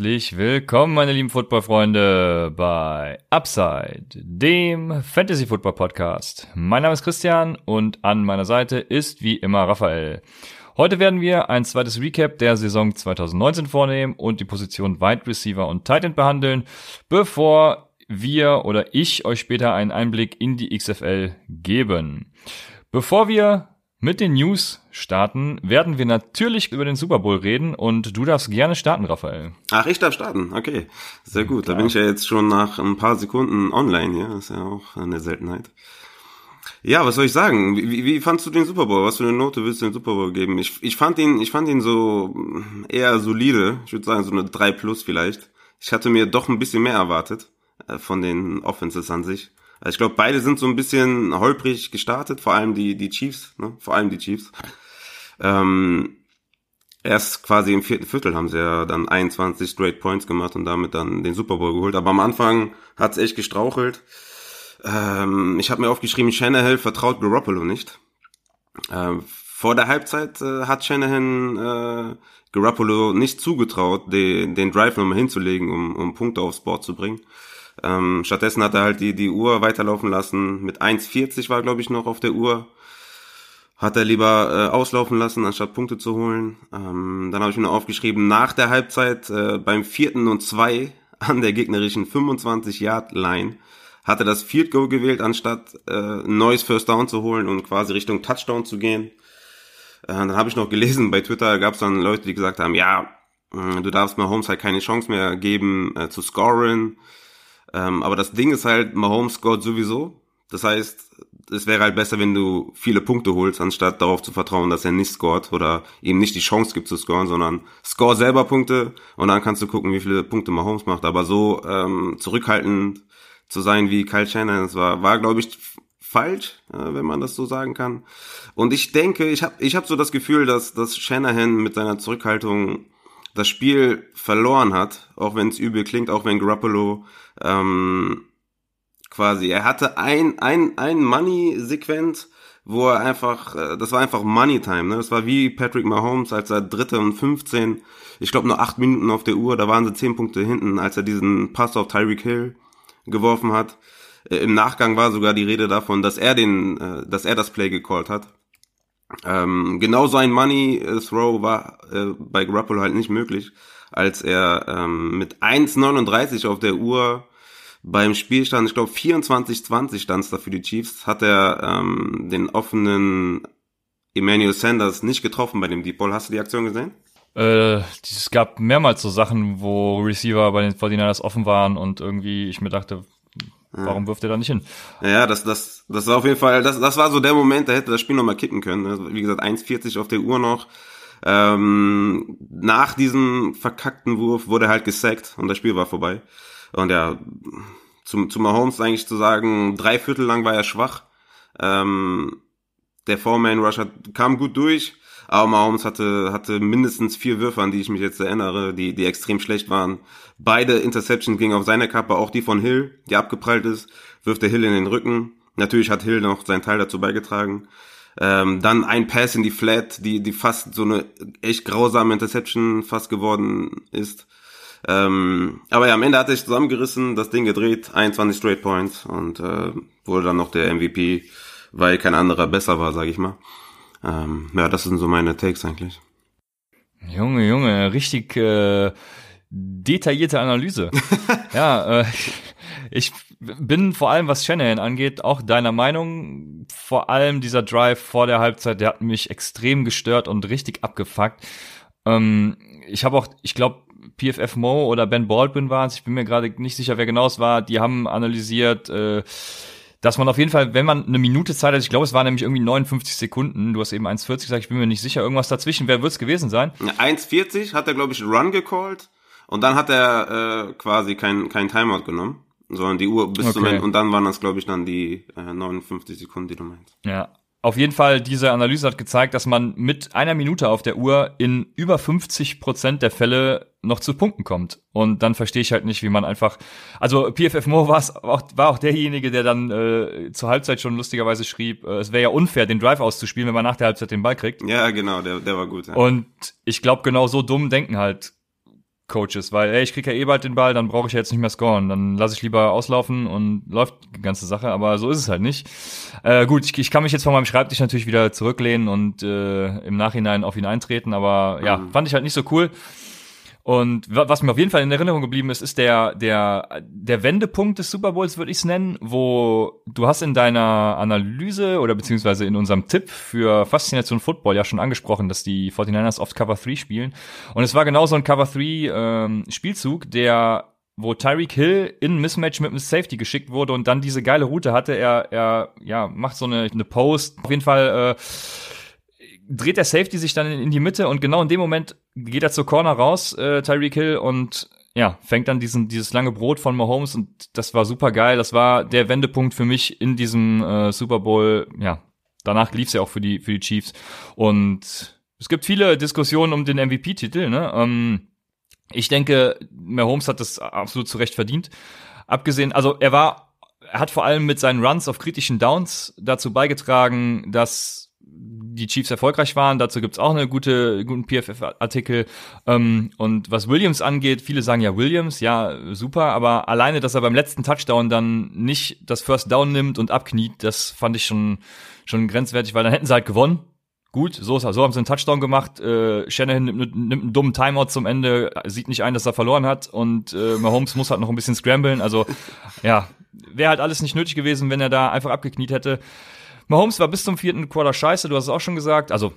Herzlich willkommen, meine lieben Football-Freunde, bei Upside, dem Fantasy-Football-Podcast. Mein Name ist Christian und an meiner Seite ist wie immer Raphael. Heute werden wir ein zweites Recap der Saison 2019 vornehmen und die Position Wide Receiver und Tight End behandeln, bevor wir oder ich euch später einen Einblick in die XFL geben. Bevor wir mit den News starten, werden wir natürlich über den Super Bowl reden und du darfst gerne starten, Raphael. Ach, ich darf starten, okay. Sehr gut. Klar. Da bin ich ja jetzt schon nach ein paar Sekunden online, ja. Ist ja auch eine Seltenheit. Ja, was soll ich sagen? Wie, wie fandst du den Super Bowl? Was für eine Note willst du den Super Bowl geben? Ich, ich fand ihn, ich fand ihn so eher solide. Ich würde sagen, so eine 3 plus vielleicht. Ich hatte mir doch ein bisschen mehr erwartet äh, von den Offenses an sich. Also ich glaube, beide sind so ein bisschen holprig gestartet, vor allem die, die Chiefs, ne? vor allem die Chiefs. Ähm, erst quasi im vierten Viertel haben sie ja dann 21 Straight Points gemacht und damit dann den Super Bowl geholt. Aber am Anfang hat's echt gestrauchelt. Ähm, ich habe mir aufgeschrieben, Shanahan vertraut Garoppolo nicht. Ähm, vor der Halbzeit äh, hat Shanahan äh, Garoppolo nicht zugetraut, den, den Drive nochmal hinzulegen, um, um Punkte aufs Board zu bringen. Ähm, stattdessen hat er halt die, die Uhr weiterlaufen lassen. Mit 1,40 war, glaube ich, noch auf der Uhr. Hat er lieber äh, auslaufen lassen, anstatt Punkte zu holen. Ähm, dann habe ich mir noch aufgeschrieben, nach der Halbzeit äh, beim vierten und zwei an der gegnerischen 25-Yard-Line hat er das Field Goal gewählt, anstatt äh, ein neues First Down zu holen und quasi Richtung Touchdown zu gehen. Äh, dann habe ich noch gelesen, bei Twitter gab es dann Leute, die gesagt haben, ja, äh, du darfst Mahomes halt keine Chance mehr geben äh, zu scoren. Ähm, aber das Ding ist halt, Mahomes scoret sowieso. Das heißt, es wäre halt besser, wenn du viele Punkte holst, anstatt darauf zu vertrauen, dass er nicht scoret oder ihm nicht die Chance gibt zu scoren, sondern score selber Punkte und dann kannst du gucken, wie viele Punkte Mahomes macht. Aber so ähm, zurückhaltend zu sein wie Kyle Shanahan, das war, war glaube ich, falsch, äh, wenn man das so sagen kann. Und ich denke, ich habe ich hab so das Gefühl, dass, dass Shanahan mit seiner Zurückhaltung das Spiel verloren hat, auch wenn es übel klingt, auch wenn Garoppolo ähm, quasi, er hatte ein, ein, ein Money-Sequenz, wo er einfach, äh, das war einfach Money Time, ne? Das war wie Patrick Mahomes, als er dritte und 15, ich glaube nur acht Minuten auf der Uhr, da waren sie zehn Punkte hinten, als er diesen Pass auf Tyreek Hill geworfen hat. Äh, Im Nachgang war sogar die Rede davon, dass er den, äh, dass er das Play gecallt hat. Ähm, genau so ein Money Throw war äh, bei Garoppolo halt nicht möglich, als er ähm, mit 1,39 auf der Uhr beim Spielstand, ich glaube 24-20 stand es da für die Chiefs, hat er ähm, den offenen Emmanuel Sanders nicht getroffen bei dem Deep Ball. Hast du die Aktion gesehen? Äh, es gab mehrmals so Sachen, wo Receiver bei den 49ers offen waren und irgendwie ich mir dachte, Warum wirft er da nicht hin? Ja, das, das, das war auf jeden Fall, das, das war so der Moment, da hätte das Spiel nochmal kippen können. Also, wie gesagt, 1,40 auf der Uhr noch. Ähm, nach diesem verkackten Wurf wurde er halt gesackt und das Spiel war vorbei. Und ja, zum, zum Mahomes eigentlich zu sagen, drei Viertel lang war er schwach. Ähm, der Four-Man-Rush kam gut durch, aber Mahomes hatte, hatte mindestens vier Würfe, an die ich mich jetzt erinnere, die, die extrem schlecht waren. Beide Interceptions gingen auf seine Kappe, auch die von Hill, die abgeprallt ist, wirft der Hill in den Rücken. Natürlich hat Hill noch seinen Teil dazu beigetragen. Ähm, dann ein Pass in die Flat, die, die fast so eine echt grausame Interception fast geworden ist. Ähm, aber ja, am Ende hat er sich zusammengerissen, das Ding gedreht, 21 Straight Points und äh, wurde dann noch der MVP, weil kein anderer besser war, sag ich mal. Ähm, ja, das sind so meine Takes eigentlich. Junge, Junge, richtig äh, detaillierte Analyse. ja, äh, ich bin vor allem, was Shanahan angeht, auch deiner Meinung. Vor allem dieser Drive vor der Halbzeit, der hat mich extrem gestört und richtig abgefuckt. Ähm, ich habe auch, ich glaube, PFF Mo oder Ben Baldwin war es, ich bin mir gerade nicht sicher, wer genau es war, die haben analysiert, äh, dass man auf jeden Fall, wenn man eine Minute Zeit hat, ich glaube, es war nämlich irgendwie 59 Sekunden, du hast eben 1,40 gesagt, ich bin mir nicht sicher, irgendwas dazwischen, wer wird es gewesen sein? 1,40 hat er, glaube ich, einen Run gecallt und dann hat er äh, quasi kein, kein Timeout genommen, sondern die Uhr bis okay. zum Ende und dann waren das, glaube ich, dann die äh, 59 Sekunden, die du meinst. Ja, auf jeden Fall, diese Analyse hat gezeigt, dass man mit einer Minute auf der Uhr in über 50 Prozent der Fälle noch zu Punkten kommt. Und dann verstehe ich halt nicht, wie man einfach, also PFF Mo war auch, war auch derjenige, der dann äh, zur Halbzeit schon lustigerweise schrieb, äh, es wäre ja unfair, den Drive auszuspielen, wenn man nach der Halbzeit den Ball kriegt. Ja, genau, der, der war gut. Ja. Und ich glaube, genau so dumm denken halt Coaches, weil ey, ich krieg ja eh bald den Ball, dann brauche ich ja jetzt nicht mehr scoren, dann lasse ich lieber auslaufen und läuft die ganze Sache, aber so ist es halt nicht. Äh, gut, ich, ich kann mich jetzt von meinem Schreibtisch natürlich wieder zurücklehnen und äh, im Nachhinein auf ihn eintreten, aber ja, mhm. fand ich halt nicht so cool. Und was mir auf jeden Fall in Erinnerung geblieben ist, ist der, der, der Wendepunkt des Super Bowls, würde ich es nennen, wo du hast in deiner Analyse oder beziehungsweise in unserem Tipp für Faszination Football ja schon angesprochen, dass die 49ers oft Cover 3 spielen. Und es war genau so ein Cover 3 ähm, Spielzug, der wo Tyreek Hill in Mismatch mit einem Safety geschickt wurde und dann diese geile Route hatte. Er, er ja, macht so eine, eine Post. Auf jeden Fall äh, dreht der Safety sich dann in, die Mitte und genau in dem Moment geht er zur Corner raus, äh, Tyreek Hill, und ja, fängt dann diesen, dieses lange Brot von Mahomes und das war super geil. Das war der Wendepunkt für mich in diesem äh, Super Bowl. Ja, danach lief's ja auch für die, für die Chiefs. Und es gibt viele Diskussionen um den MVP-Titel, ne? Ähm, ich denke, Mahomes hat das absolut zu Recht verdient. Abgesehen, also er war, er hat vor allem mit seinen Runs auf kritischen Downs dazu beigetragen, dass die Chiefs erfolgreich waren. Dazu gibt's auch eine gute, guten PFF-Artikel. Ähm, und was Williams angeht, viele sagen ja Williams, ja, super, aber alleine, dass er beim letzten Touchdown dann nicht das First Down nimmt und abkniet, das fand ich schon, schon grenzwertig, weil dann hätten sie halt gewonnen. Gut, so, ist, so haben sie einen Touchdown gemacht. Äh, Shanahan nimmt, nimmt einen dummen Timeout zum Ende, sieht nicht ein, dass er verloren hat und äh, Mahomes muss halt noch ein bisschen scramblen. Also ja, wäre halt alles nicht nötig gewesen, wenn er da einfach abgekniet hätte. Mahomes war bis zum vierten Quarter scheiße, du hast es auch schon gesagt. Also,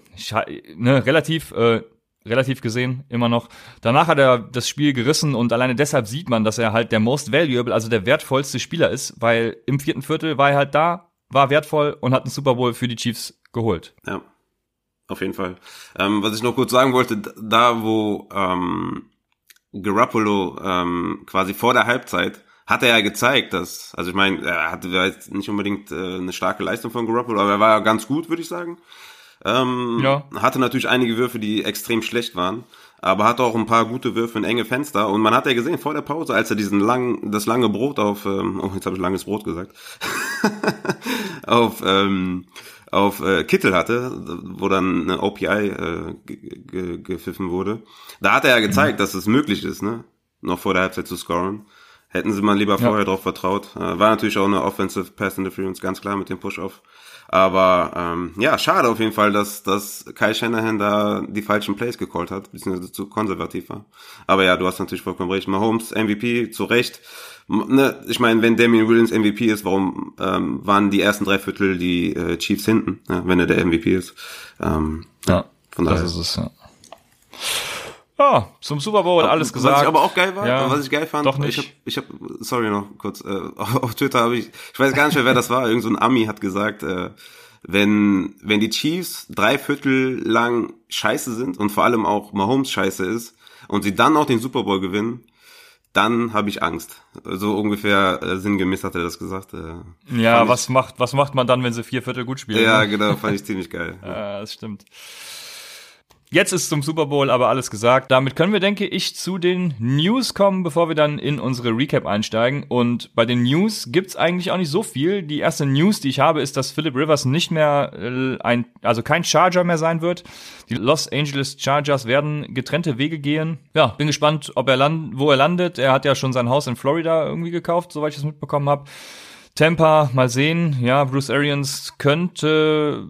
ne, relativ, äh, relativ gesehen, immer noch. Danach hat er das Spiel gerissen und alleine deshalb sieht man, dass er halt der most valuable, also der wertvollste Spieler ist, weil im vierten Viertel war er halt da, war wertvoll und hat einen Super Bowl für die Chiefs geholt. Ja, auf jeden Fall. Ähm, was ich noch kurz sagen wollte, da wo ähm, Garoppolo ähm, quasi vor der Halbzeit hat er ja gezeigt, dass, also ich meine, er hatte jetzt nicht unbedingt äh, eine starke Leistung von Garoppolo, aber er war ja ganz gut, würde ich sagen. Ähm, ja. Hatte natürlich einige Würfe, die extrem schlecht waren, aber hatte auch ein paar gute Würfe in enge Fenster. Und man hat ja gesehen vor der Pause, als er diesen langen, das lange Brot auf, ähm, oh, jetzt habe ich langes Brot gesagt, auf ähm, auf äh, Kittel hatte, wo dann eine OPI äh, gepfiffen wurde. Da hat er ja gezeigt, mhm. dass es möglich ist, ne, noch vor der Halbzeit zu scoren. Hätten sie mal lieber vorher ja. drauf vertraut. Äh, war natürlich auch eine Offensive Pass Interference, ganz klar mit dem Push-Off. Aber ähm, ja, schade auf jeden Fall, dass, dass Kai Shanahan da die falschen Plays gecallt hat, beziehungsweise zu konservativ war. Aber ja, du hast natürlich vollkommen recht. Mahomes MVP, zu Recht. Ne, ich meine, wenn Damien Williams MVP ist, warum ähm, waren die ersten drei Viertel die äh, Chiefs hinten, ja, wenn er der MVP ist? Ähm, ja, von daher. das ist es, ja. Ja, zum Super Bowl alles gesagt. Was aber auch geil war, ja, was ich geil fand, doch nicht. ich habe, ich hab, sorry noch kurz, äh, auf Twitter habe ich, ich weiß gar nicht mehr, wer das war, irgend so ein Ami hat gesagt, äh, wenn, wenn die Chiefs drei Viertel lang scheiße sind und vor allem auch Mahomes scheiße ist und sie dann auch den Super Bowl gewinnen, dann habe ich Angst. So ungefähr äh, sinngemäß hat er das gesagt. Äh, ja, was ich, macht, was macht man dann, wenn sie vier Viertel gut spielen? Ja, ne? genau, fand ich ziemlich geil. ja, das stimmt. Jetzt ist zum Super Bowl aber alles gesagt. Damit können wir, denke ich, zu den News kommen, bevor wir dann in unsere Recap einsteigen. Und bei den News gibt's eigentlich auch nicht so viel. Die erste News, die ich habe, ist, dass Philip Rivers nicht mehr äh, ein, also kein Charger mehr sein wird. Die Los Angeles Chargers werden getrennte Wege gehen. Ja, bin gespannt, ob er land, wo er landet. Er hat ja schon sein Haus in Florida irgendwie gekauft, soweit ich das mitbekommen habe. Tampa, mal sehen. Ja, Bruce Arians könnte,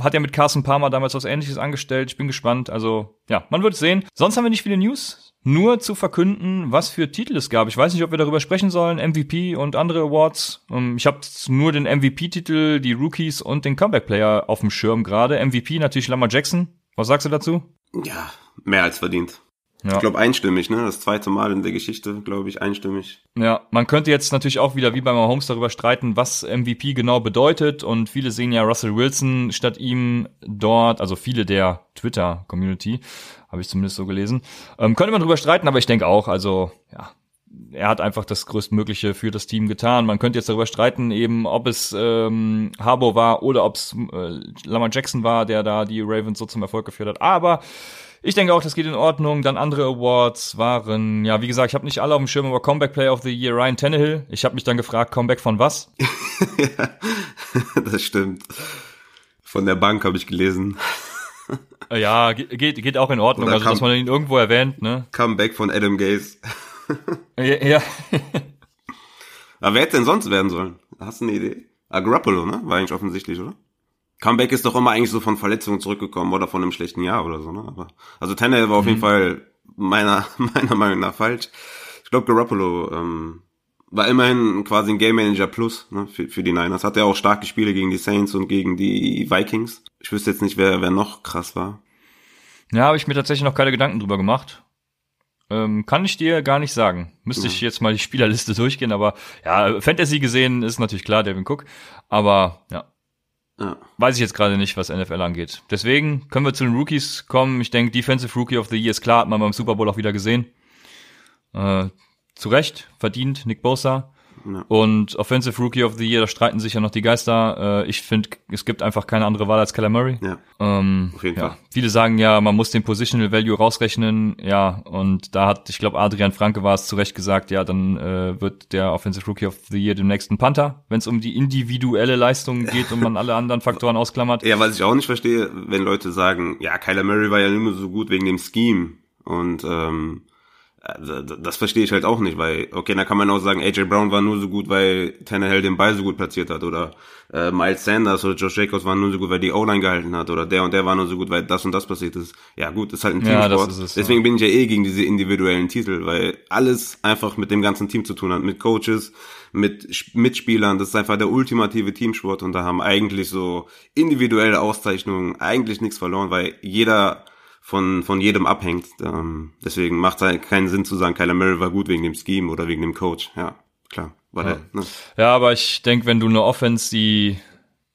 hat ja mit Carson Palmer damals was ähnliches angestellt. Ich bin gespannt. Also, ja, man wird sehen. Sonst haben wir nicht viele News. Nur zu verkünden, was für Titel es gab. Ich weiß nicht, ob wir darüber sprechen sollen. MVP und andere Awards. Ich habe nur den MVP-Titel, die Rookies und den Comeback-Player auf dem Schirm gerade. MVP natürlich Lamar Jackson. Was sagst du dazu? Ja, mehr als verdient. Ja. Ich glaube einstimmig, ne? Das zweite Mal in der Geschichte, glaube ich, einstimmig. Ja, man könnte jetzt natürlich auch wieder wie bei Mahomes darüber streiten, was MVP genau bedeutet. Und viele sehen ja Russell Wilson statt ihm dort, also viele der Twitter-Community, habe ich zumindest so gelesen. Ähm, könnte man darüber streiten, aber ich denke auch, also ja, er hat einfach das Größtmögliche für das Team getan. Man könnte jetzt darüber streiten, eben ob es ähm, Harbour war oder ob es äh, Lamar Jackson war, der da die Ravens so zum Erfolg geführt hat. Aber ich denke auch, das geht in Ordnung. Dann andere Awards waren, ja, wie gesagt, ich habe nicht alle auf dem Schirm, aber Comeback Player of the Year Ryan Tannehill. Ich habe mich dann gefragt, Comeback von was? ja, das stimmt. Von der Bank habe ich gelesen. Ja, geht, geht auch in Ordnung, Oder also dass man ihn irgendwo erwähnt, ne? Comeback von Adam Gaze. ja. ja. Aber wer hätte denn sonst werden sollen? Hast du eine Idee? Garoppolo, ne? War eigentlich offensichtlich, oder? Comeback ist doch immer eigentlich so von Verletzungen zurückgekommen oder von einem schlechten Jahr oder so, ne? Aber, also Tannehill war auf mhm. jeden Fall meiner, meiner Meinung nach falsch. Ich glaube, Garoppolo ähm, war immerhin quasi ein Game Manager Plus ne, für, für die Niners. Hat ja auch starke Spiele gegen die Saints und gegen die Vikings. Ich wüsste jetzt nicht, wer, wer noch krass war. Ja, habe ich mir tatsächlich noch keine Gedanken drüber gemacht. Ähm, kann ich dir gar nicht sagen. Müsste ja. ich jetzt mal die Spielerliste durchgehen, aber ja, Fantasy gesehen ist natürlich klar, Devin Cook. Aber ja, ja. Weiß ich jetzt gerade nicht, was NFL angeht. Deswegen können wir zu den Rookies kommen. Ich denke, Defensive Rookie of the Year ist klar, hat man beim Super Bowl auch wieder gesehen. Äh, zu Recht, verdient, Nick Bosa. Ja. Und Offensive Rookie of the Year, da streiten sich ja noch die Geister. Äh, ich finde, es gibt einfach keine andere Wahl als Keller Murray. Ja. Ähm, Auf jeden ja. Fall. Viele sagen ja, man muss den Positional Value rausrechnen. Ja, und da hat, ich glaube, Adrian Franke war es zu Recht gesagt, ja, dann äh, wird der Offensive Rookie of the Year dem nächsten Panther, wenn es um die individuelle Leistung geht und man alle anderen Faktoren ausklammert. Ja, was ich auch nicht verstehe, wenn Leute sagen, ja, Kyler Murray war ja immer so gut wegen dem Scheme. Und ähm, das verstehe ich halt auch nicht, weil, okay, da kann man auch sagen, AJ Brown war nur so gut, weil Tannehill den Ball so gut platziert hat oder äh, Miles Sanders oder Josh Jacobs waren nur so gut, weil die O-Line gehalten hat oder der und der war nur so gut, weil das und das passiert ist. Ja gut, ist halt ein Teamsport. Ja, es, Deswegen ja. bin ich ja eh gegen diese individuellen Titel, weil alles einfach mit dem ganzen Team zu tun hat, mit Coaches, mit Mitspielern, das ist einfach der ultimative Teamsport und da haben eigentlich so individuelle Auszeichnungen eigentlich nichts verloren, weil jeder von, von jedem abhängt. Ähm, deswegen macht es halt keinen Sinn zu sagen, Kyler Murray war gut wegen dem Scheme oder wegen dem Coach. Ja, klar. War ja. Der, ne? ja, aber ich denke, wenn du eine Offense, die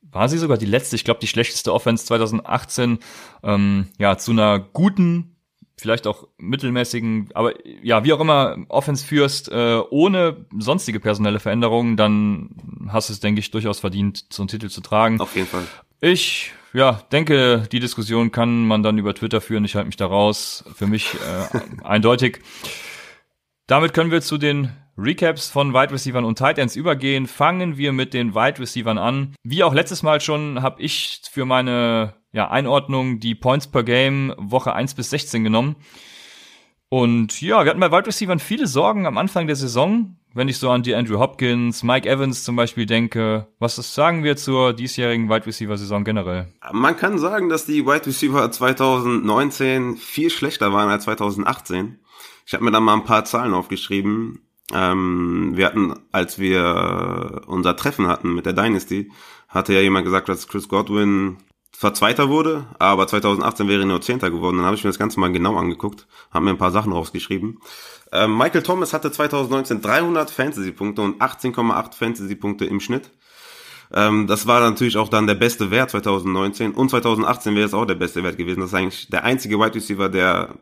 war sie sogar die letzte, ich glaube die schlechteste Offense 2018, ähm, ja, zu einer guten, vielleicht auch mittelmäßigen, aber ja, wie auch immer, Offense führst, äh, ohne sonstige personelle Veränderungen, dann hast du es, denke ich, durchaus verdient, so einen Titel zu tragen. Auf jeden Fall. Ich ja, denke, die Diskussion kann man dann über Twitter führen. Ich halte mich da raus. Für mich äh, eindeutig. Damit können wir zu den Recaps von Wide Receivers und Tight Ends übergehen. Fangen wir mit den Wide Receivers an. Wie auch letztes Mal schon habe ich für meine ja, Einordnung die Points per Game Woche 1 bis 16 genommen. Und ja, wir hatten bei Wide Receivers viele Sorgen am Anfang der Saison wenn ich so an die Andrew Hopkins, Mike Evans zum Beispiel denke, was sagen wir zur diesjährigen Wide Receiver Saison generell? Man kann sagen, dass die Wide Receiver 2019 viel schlechter waren als 2018. Ich habe mir da mal ein paar Zahlen aufgeschrieben. Ähm, wir hatten, als wir unser Treffen hatten mit der Dynasty, hatte ja jemand gesagt, dass Chris Godwin zwar Zweiter wurde, aber 2018 wäre er nur Zehnter geworden. Dann habe ich mir das Ganze mal genau angeguckt, habe mir ein paar Sachen rausgeschrieben. Ähm, Michael Thomas hatte 2019 300 Fantasy-Punkte und 18,8 Fantasy-Punkte im Schnitt. Ähm, das war natürlich auch dann der beste Wert 2019 und 2018 wäre es auch der beste Wert gewesen. Das ist eigentlich der einzige Wide Receiver, der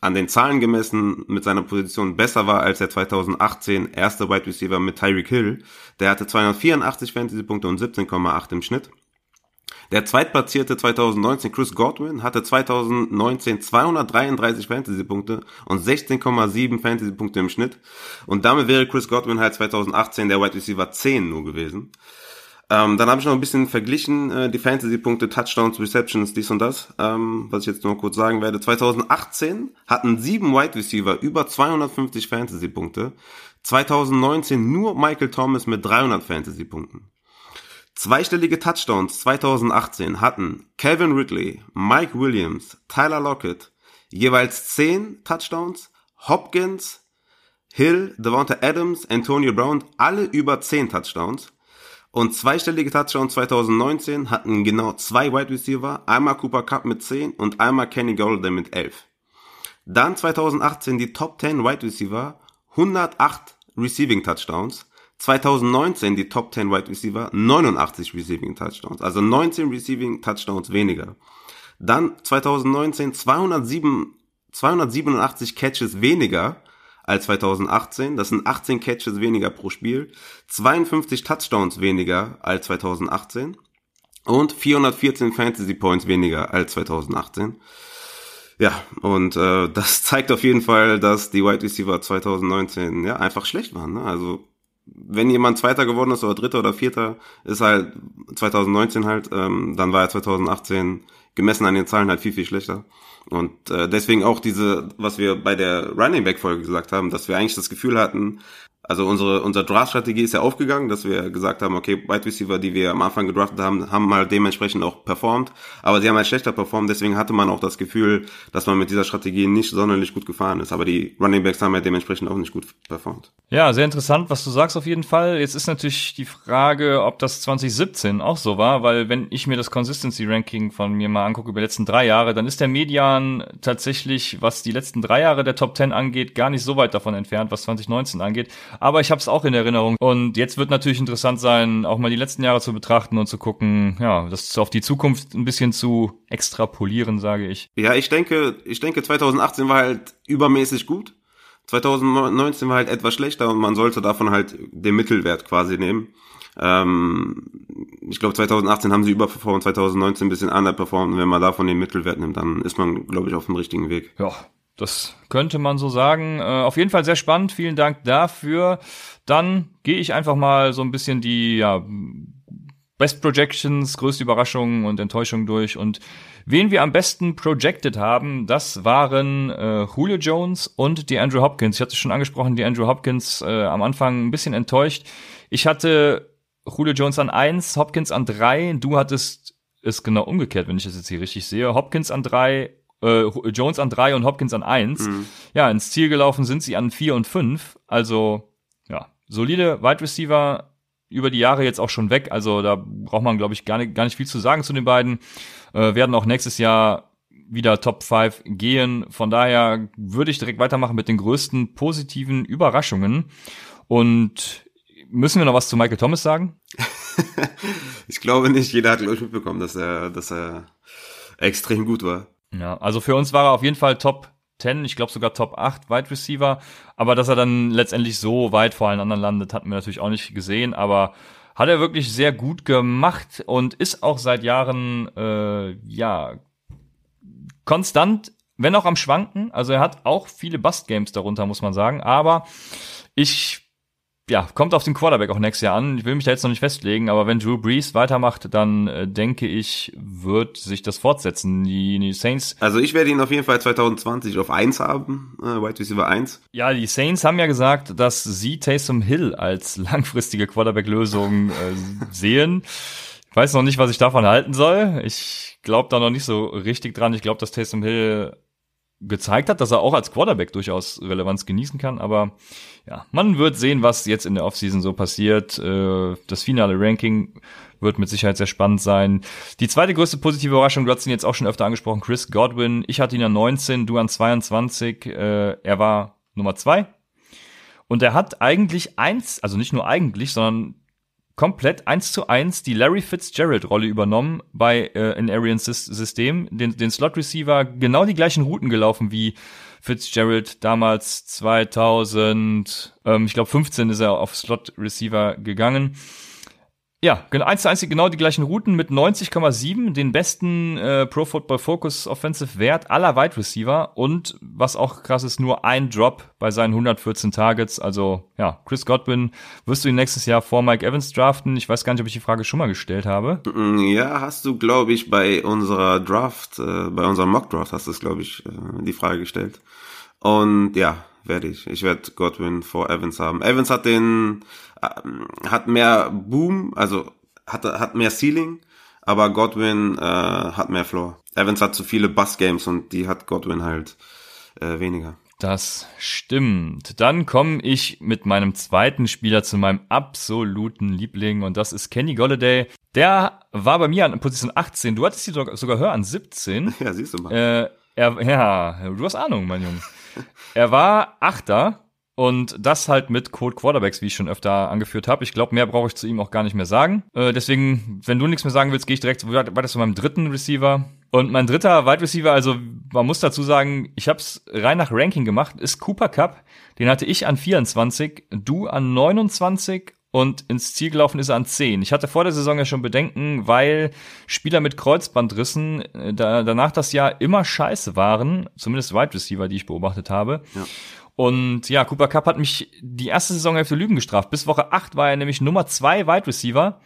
an den Zahlen gemessen mit seiner Position besser war als der 2018 erste Wide Receiver mit Tyreek Hill. Der hatte 284 Fantasy-Punkte und 17,8 im Schnitt. Der zweitplatzierte 2019 Chris Godwin hatte 2019 233 Fantasy-Punkte und 16,7 Fantasy-Punkte im Schnitt. Und damit wäre Chris Godwin halt 2018 der Wide Receiver 10 nur gewesen. Ähm, dann habe ich noch ein bisschen verglichen, äh, die Fantasy-Punkte, Touchdowns, Receptions, dies und das, ähm, was ich jetzt nur kurz sagen werde. 2018 hatten sieben Wide Receiver über 250 Fantasy-Punkte. 2019 nur Michael Thomas mit 300 Fantasy-Punkten. Zweistellige Touchdowns 2018 hatten Kevin Ridley, Mike Williams, Tyler Lockett jeweils 10 Touchdowns, Hopkins, Hill, Devonta Adams, Antonio Brown, alle über 10 Touchdowns. Und zweistellige Touchdowns 2019 hatten genau zwei Wide Receiver, einmal Cooper Cup mit 10 und einmal Kenny Golladay mit 11. Dann 2018 die Top 10 Wide Receiver, 108 Receiving Touchdowns, 2019 die Top 10 Wide Receiver 89 Receiving Touchdowns, also 19 Receiving Touchdowns weniger. Dann 2019 207, 287 Catches weniger als 2018, das sind 18 Catches weniger pro Spiel, 52 Touchdowns weniger als 2018 und 414 Fantasy Points weniger als 2018. Ja, und äh, das zeigt auf jeden Fall, dass die Wide Receiver 2019 ja einfach schlecht waren. Ne? Also wenn jemand Zweiter geworden ist oder Dritter oder Vierter, ist halt 2019 halt, ähm, dann war er 2018 gemessen an den Zahlen halt viel, viel schlechter. Und äh, deswegen auch diese, was wir bei der Running Back Folge gesagt haben, dass wir eigentlich das Gefühl hatten, also unsere, unsere Draft-Strategie ist ja aufgegangen, dass wir gesagt haben, okay, Wide Receiver, die wir am Anfang gedraftet haben, haben mal dementsprechend auch performt, aber sie haben halt schlechter performt, deswegen hatte man auch das Gefühl, dass man mit dieser Strategie nicht sonderlich gut gefahren ist, aber die Running Backs haben ja dementsprechend auch nicht gut performt. Ja, sehr interessant, was du sagst auf jeden Fall. Jetzt ist natürlich die Frage, ob das 2017 auch so war, weil wenn ich mir das Consistency Ranking von mir mal angucke über die letzten drei Jahre, dann ist der Median tatsächlich, was die letzten drei Jahre der Top 10 angeht, gar nicht so weit davon entfernt, was 2019 angeht aber ich habe es auch in Erinnerung. Und jetzt wird natürlich interessant sein, auch mal die letzten Jahre zu betrachten und zu gucken, ja, das auf die Zukunft ein bisschen zu extrapolieren, sage ich. Ja, ich denke, ich denke 2018 war halt übermäßig gut. 2019 war halt etwas schlechter und man sollte davon halt den Mittelwert quasi nehmen. Ähm, ich glaube 2018 haben sie überperformt, 2019 ein bisschen underperformt und wenn man davon den Mittelwert nimmt, dann ist man, glaube ich, auf dem richtigen Weg. Ja, das könnte man so sagen. Äh, auf jeden Fall sehr spannend. Vielen Dank dafür. Dann gehe ich einfach mal so ein bisschen die ja, Best Projections, größte Überraschungen und Enttäuschungen durch. Und wen wir am besten projected haben, das waren äh, Julio Jones und die Andrew Hopkins. Ich hatte schon angesprochen, die Andrew Hopkins äh, am Anfang ein bisschen enttäuscht. Ich hatte Julio Jones an eins, Hopkins an drei. Du hattest es genau umgekehrt, wenn ich das jetzt hier richtig sehe. Hopkins an drei, äh, Jones an drei und Hopkins an eins. Mhm. Ja, ins Ziel gelaufen sind sie an vier und fünf. Also, ja, solide Wide Receiver über die Jahre jetzt auch schon weg. Also da braucht man, glaube ich, gar nicht, gar nicht viel zu sagen zu den beiden. Äh, werden auch nächstes Jahr wieder Top 5 gehen. Von daher würde ich direkt weitermachen mit den größten positiven Überraschungen. Und müssen wir noch was zu Michael Thomas sagen? ich glaube nicht. Jeder hat, glaube ich, mitbekommen, dass er, dass er extrem gut war. Ja, also für uns war er auf jeden Fall Top 10, ich glaube sogar Top 8 Wide Receiver, aber dass er dann letztendlich so weit vor allen anderen landet, hatten wir natürlich auch nicht gesehen, aber hat er wirklich sehr gut gemacht und ist auch seit Jahren äh, ja konstant, wenn auch am Schwanken. Also er hat auch viele Bust Games darunter, muss man sagen. Aber ich ja, kommt auf den Quarterback auch nächstes Jahr an. Ich will mich da jetzt noch nicht festlegen, aber wenn Drew Brees weitermacht, dann äh, denke ich, wird sich das fortsetzen. Die, die, Saints. Also ich werde ihn auf jeden Fall 2020 auf 1 haben, äh, Wide Receiver 1. Ja, die Saints haben ja gesagt, dass sie Taysom Hill als langfristige Quarterback-Lösung äh, sehen. Ich weiß noch nicht, was ich davon halten soll. Ich glaube da noch nicht so richtig dran. Ich glaube, dass Taysom Hill gezeigt hat, dass er auch als Quarterback durchaus Relevanz genießen kann. Aber ja, man wird sehen, was jetzt in der Offseason so passiert. Äh, das finale Ranking wird mit Sicherheit sehr spannend sein. Die zweite größte positive Überraschung, du hast ihn jetzt auch schon öfter angesprochen, Chris Godwin. Ich hatte ihn an 19, du an 22. Äh, er war Nummer zwei. Und er hat eigentlich eins, also nicht nur eigentlich, sondern komplett eins zu eins die Larry Fitzgerald Rolle übernommen bei äh, in Arians System, den, den Slot Receiver genau die gleichen Routen gelaufen wie Fitzgerald damals 2000, ähm, ich glaube 15 ist er auf Slot Receiver gegangen. Ja, genau, eins zu eins genau die gleichen Routen mit 90,7, den besten äh, Pro Football Focus Offensive Wert aller Wide Receiver und was auch krass ist, nur ein Drop bei seinen 114 Targets. Also ja, Chris Godwin, wirst du ihn nächstes Jahr vor Mike Evans draften? Ich weiß gar nicht, ob ich die Frage schon mal gestellt habe. Mm, ja, hast du, glaube ich, bei unserer Draft, äh, bei unserem Mock Draft hast du es, glaube ich, äh, die Frage gestellt. Und ja, werde ich. Ich werde Godwin vor Evans haben. Evans hat den ähm, hat mehr Boom, also hat, hat mehr Ceiling, aber Godwin äh, hat mehr Floor. Evans hat zu viele Bus-Games und die hat Godwin halt äh, weniger. Das stimmt. Dann komme ich mit meinem zweiten Spieler zu meinem absoluten Liebling und das ist Kenny Golladay. Der war bei mir an Position 18. Du hattest sie sogar höher an 17. Ja, siehst du mal. Äh, er, ja, du hast Ahnung, mein Junge. er war Achter und das halt mit Code Quarterbacks, wie ich schon öfter angeführt habe. Ich glaube, mehr brauche ich zu ihm auch gar nicht mehr sagen. Äh, deswegen, wenn du nichts mehr sagen willst, gehe ich direkt weiter zu meinem dritten Receiver. Und mein dritter Wide Receiver, also man muss dazu sagen, ich habe es rein nach Ranking gemacht, ist Cooper Cup. Den hatte ich an 24, du an 29 und ins Ziel gelaufen ist er an 10. Ich hatte vor der Saison ja schon Bedenken, weil Spieler mit Kreuzbandrissen äh, da, danach das Jahr immer scheiße waren, zumindest Wide Receiver, die ich beobachtet habe. Ja. Und ja, Cooper Cup hat mich die erste Saisonhälfte Lügen gestraft. Bis Woche 8 war er nämlich Nummer 2 Wide Receiver.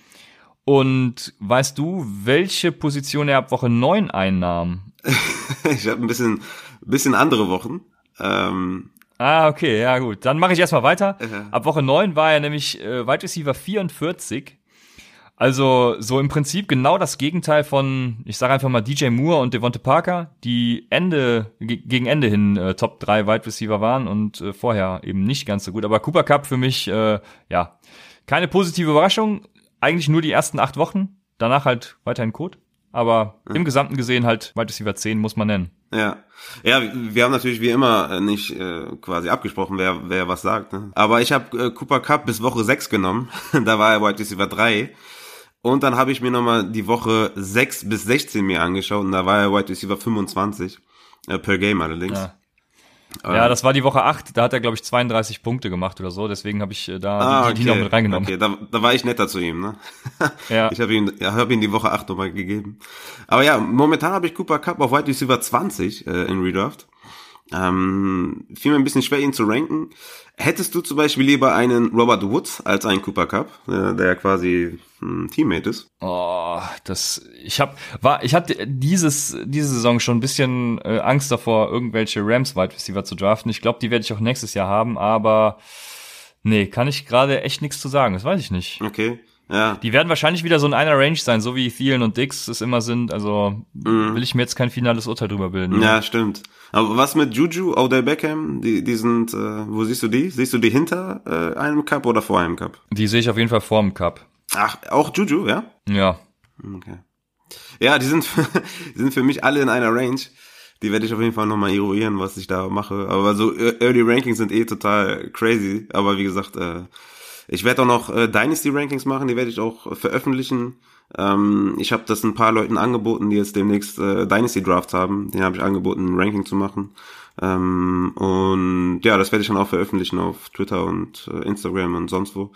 Und weißt du, welche Position er ab Woche 9 einnahm? ich habe ein bisschen, bisschen andere Wochen. Ähm, ah, okay, ja gut. Dann mache ich erstmal weiter. Ab Woche 9 war er nämlich äh, Wide Receiver 44. Also so im Prinzip genau das Gegenteil von, ich sage einfach mal DJ Moore und Devonte Parker, die Ende gegen Ende hin äh, Top 3 Wide Receiver waren und äh, vorher eben nicht ganz so gut. Aber Cooper Cup für mich, äh, ja, keine positive Überraschung. Eigentlich nur die ersten acht Wochen. Danach halt weiterhin Code. Aber mhm. im Gesamten gesehen halt Wide Receiver 10 muss man nennen. Ja. Ja, wir haben natürlich wie immer nicht äh, quasi abgesprochen, wer, wer was sagt. Ne? Aber ich habe äh, Cooper Cup bis Woche 6 genommen. da war er Wide Receiver 3. Und dann habe ich mir nochmal die Woche 6 bis 16 mir angeschaut und da war er Wide Receiver 25. Äh, per Game allerdings. Ja. Ja, das war die Woche 8, da hat er, glaube ich, 32 Punkte gemacht oder so, deswegen habe ich äh, da ah, die, okay. die noch mit reingenommen. Okay, da, da war ich netter zu ihm, ne? ja. Ich habe ihm, ja, hab ihm die Woche 8 nochmal gegeben. Aber ja, momentan habe ich Cooper Cup auf Wide Receiver 20 äh, in Redraft. Ähm, fiel mir ein bisschen schwer, ihn zu ranken. Hättest du zum Beispiel lieber einen Robert Woods als einen Cooper Cup, äh, der quasi ein Teammate ist? Oh, das, ich hab, war, ich hatte dieses, diese Saison schon ein bisschen äh, Angst davor, irgendwelche Rams Wide Receiver zu draften. Ich glaube, die werde ich auch nächstes Jahr haben, aber nee, kann ich gerade echt nichts zu sagen. Das weiß ich nicht. Okay. Ja. Die werden wahrscheinlich wieder so in einer Range sein, so wie Thielen und Dix es immer sind. Also mm. will ich mir jetzt kein finales Urteil drüber bilden. Ja, stimmt. Aber was mit Juju, Odell Beckham? Die, die sind, äh, wo siehst du die? Siehst du die hinter äh, einem Cup oder vor einem Cup? Die sehe ich auf jeden Fall vor dem Cup. Ach, auch Juju, ja? Ja. Okay. Ja, die sind, die sind für mich alle in einer Range. Die werde ich auf jeden Fall nochmal eruieren, was ich da mache. Aber so Early Rankings sind eh total crazy. Aber wie gesagt, äh, ich werde auch noch äh, Dynasty Rankings machen, die werde ich auch veröffentlichen. Ähm, ich habe das ein paar Leuten angeboten, die jetzt demnächst äh, Dynasty Drafts haben. Den habe ich angeboten, ein Ranking zu machen. Ähm, und ja, das werde ich dann auch veröffentlichen auf Twitter und äh, Instagram und sonst wo.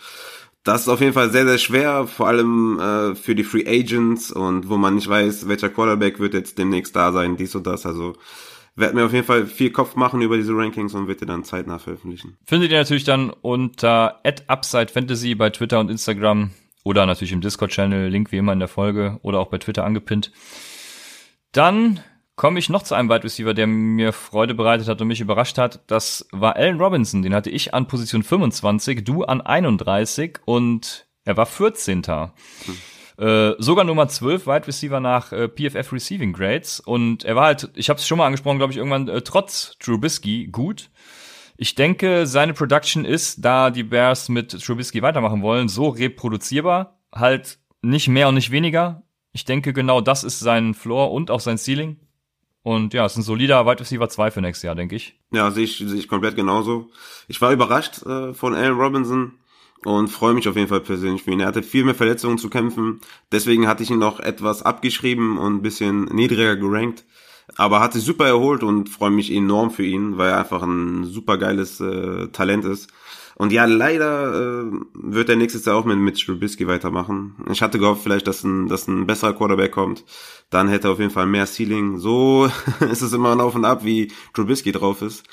Das ist auf jeden Fall sehr, sehr schwer, vor allem äh, für die Free Agents und wo man nicht weiß, welcher Quarterback wird jetzt demnächst da sein, dies und das. Also werde mir auf jeden Fall viel Kopf machen über diese Rankings und werde dann zeitnah veröffentlichen. Findet ihr natürlich dann unter @upsidefantasy bei Twitter und Instagram oder natürlich im Discord-Channel, Link wie immer in der Folge oder auch bei Twitter angepinnt. Dann komme ich noch zu einem Wide Receiver, der mir Freude bereitet hat und mich überrascht hat. Das war Allen Robinson. Den hatte ich an Position 25, du an 31 und er war 14. Hm. Äh, sogar Nummer 12 Wide Receiver nach äh, PFF Receiving Grades. Und er war halt, ich habe es schon mal angesprochen, glaube ich, irgendwann äh, trotz Trubisky gut. Ich denke, seine Production ist, da die Bears mit Trubisky weitermachen wollen, so reproduzierbar. Halt nicht mehr und nicht weniger. Ich denke, genau das ist sein Floor und auch sein Ceiling. Und ja, es ist ein solider Wide Receiver 2 für nächstes Jahr, denke ich. Ja, sehe ich, sehe ich komplett genauso. Ich war überrascht äh, von Allen Robinson und freue mich auf jeden Fall persönlich für ihn. Er hatte viel mehr Verletzungen zu kämpfen, deswegen hatte ich ihn noch etwas abgeschrieben und ein bisschen niedriger gerankt. Aber hat sich super erholt und freue mich enorm für ihn, weil er einfach ein super geiles äh, Talent ist. Und ja, leider äh, wird er nächstes Jahr auch mit Mitch Trubisky weitermachen. Ich hatte gehofft vielleicht, dass ein, dass ein besserer Quarterback kommt. Dann hätte er auf jeden Fall mehr Ceiling. So ist es immer auf und ab, wie Trubisky drauf ist.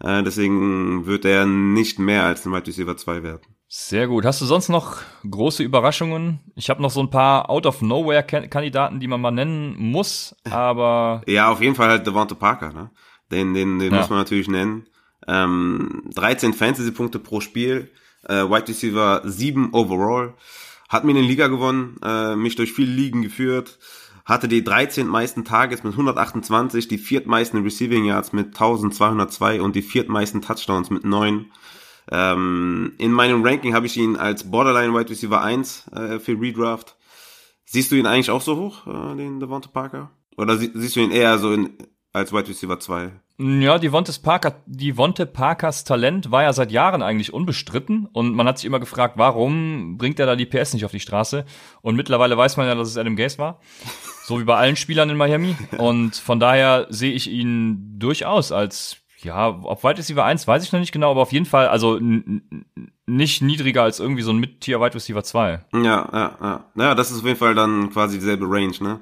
Äh, deswegen wird er nicht mehr als ein Wide Receiver 2 werden. Sehr gut. Hast du sonst noch große Überraschungen? Ich habe noch so ein paar Out-of-Nowhere-Kandidaten, die man mal nennen muss, aber... Ja, auf jeden Fall halt Devonta Parker, ne? Den, den, den ja. muss man natürlich nennen. Ähm, 13 Fantasy-Punkte pro Spiel, äh, Wide Receiver 7 overall. Hat mir in den Liga gewonnen, äh, mich durch viele Ligen geführt, hatte die 13 meisten Targets mit 128, die viertmeisten Receiving Yards mit 1202 und die viertmeisten Touchdowns mit 9. Ähm, in meinem Ranking habe ich ihn als Borderline Wide Receiver 1 äh, für Redraft. Siehst du ihn eigentlich auch so hoch, äh, den Devonta Parker? Oder sie, siehst du ihn eher so in, als Wide Receiver 2? Ja, die Vonte Parker, die Vonte Parkers Talent war ja seit Jahren eigentlich unbestritten und man hat sich immer gefragt, warum bringt er da die PS nicht auf die Straße? Und mittlerweile weiß man ja, dass es Adam Gase war. So wie bei allen Spielern in Miami. Und von daher sehe ich ihn durchaus als ja, ob Wide Receiver 1 weiß ich noch nicht genau, aber auf jeden Fall, also nicht niedriger als irgendwie so ein Mid-Tier Wide Receiver 2. Ja, ja, ja. Naja, das ist auf jeden Fall dann quasi dieselbe Range, ne?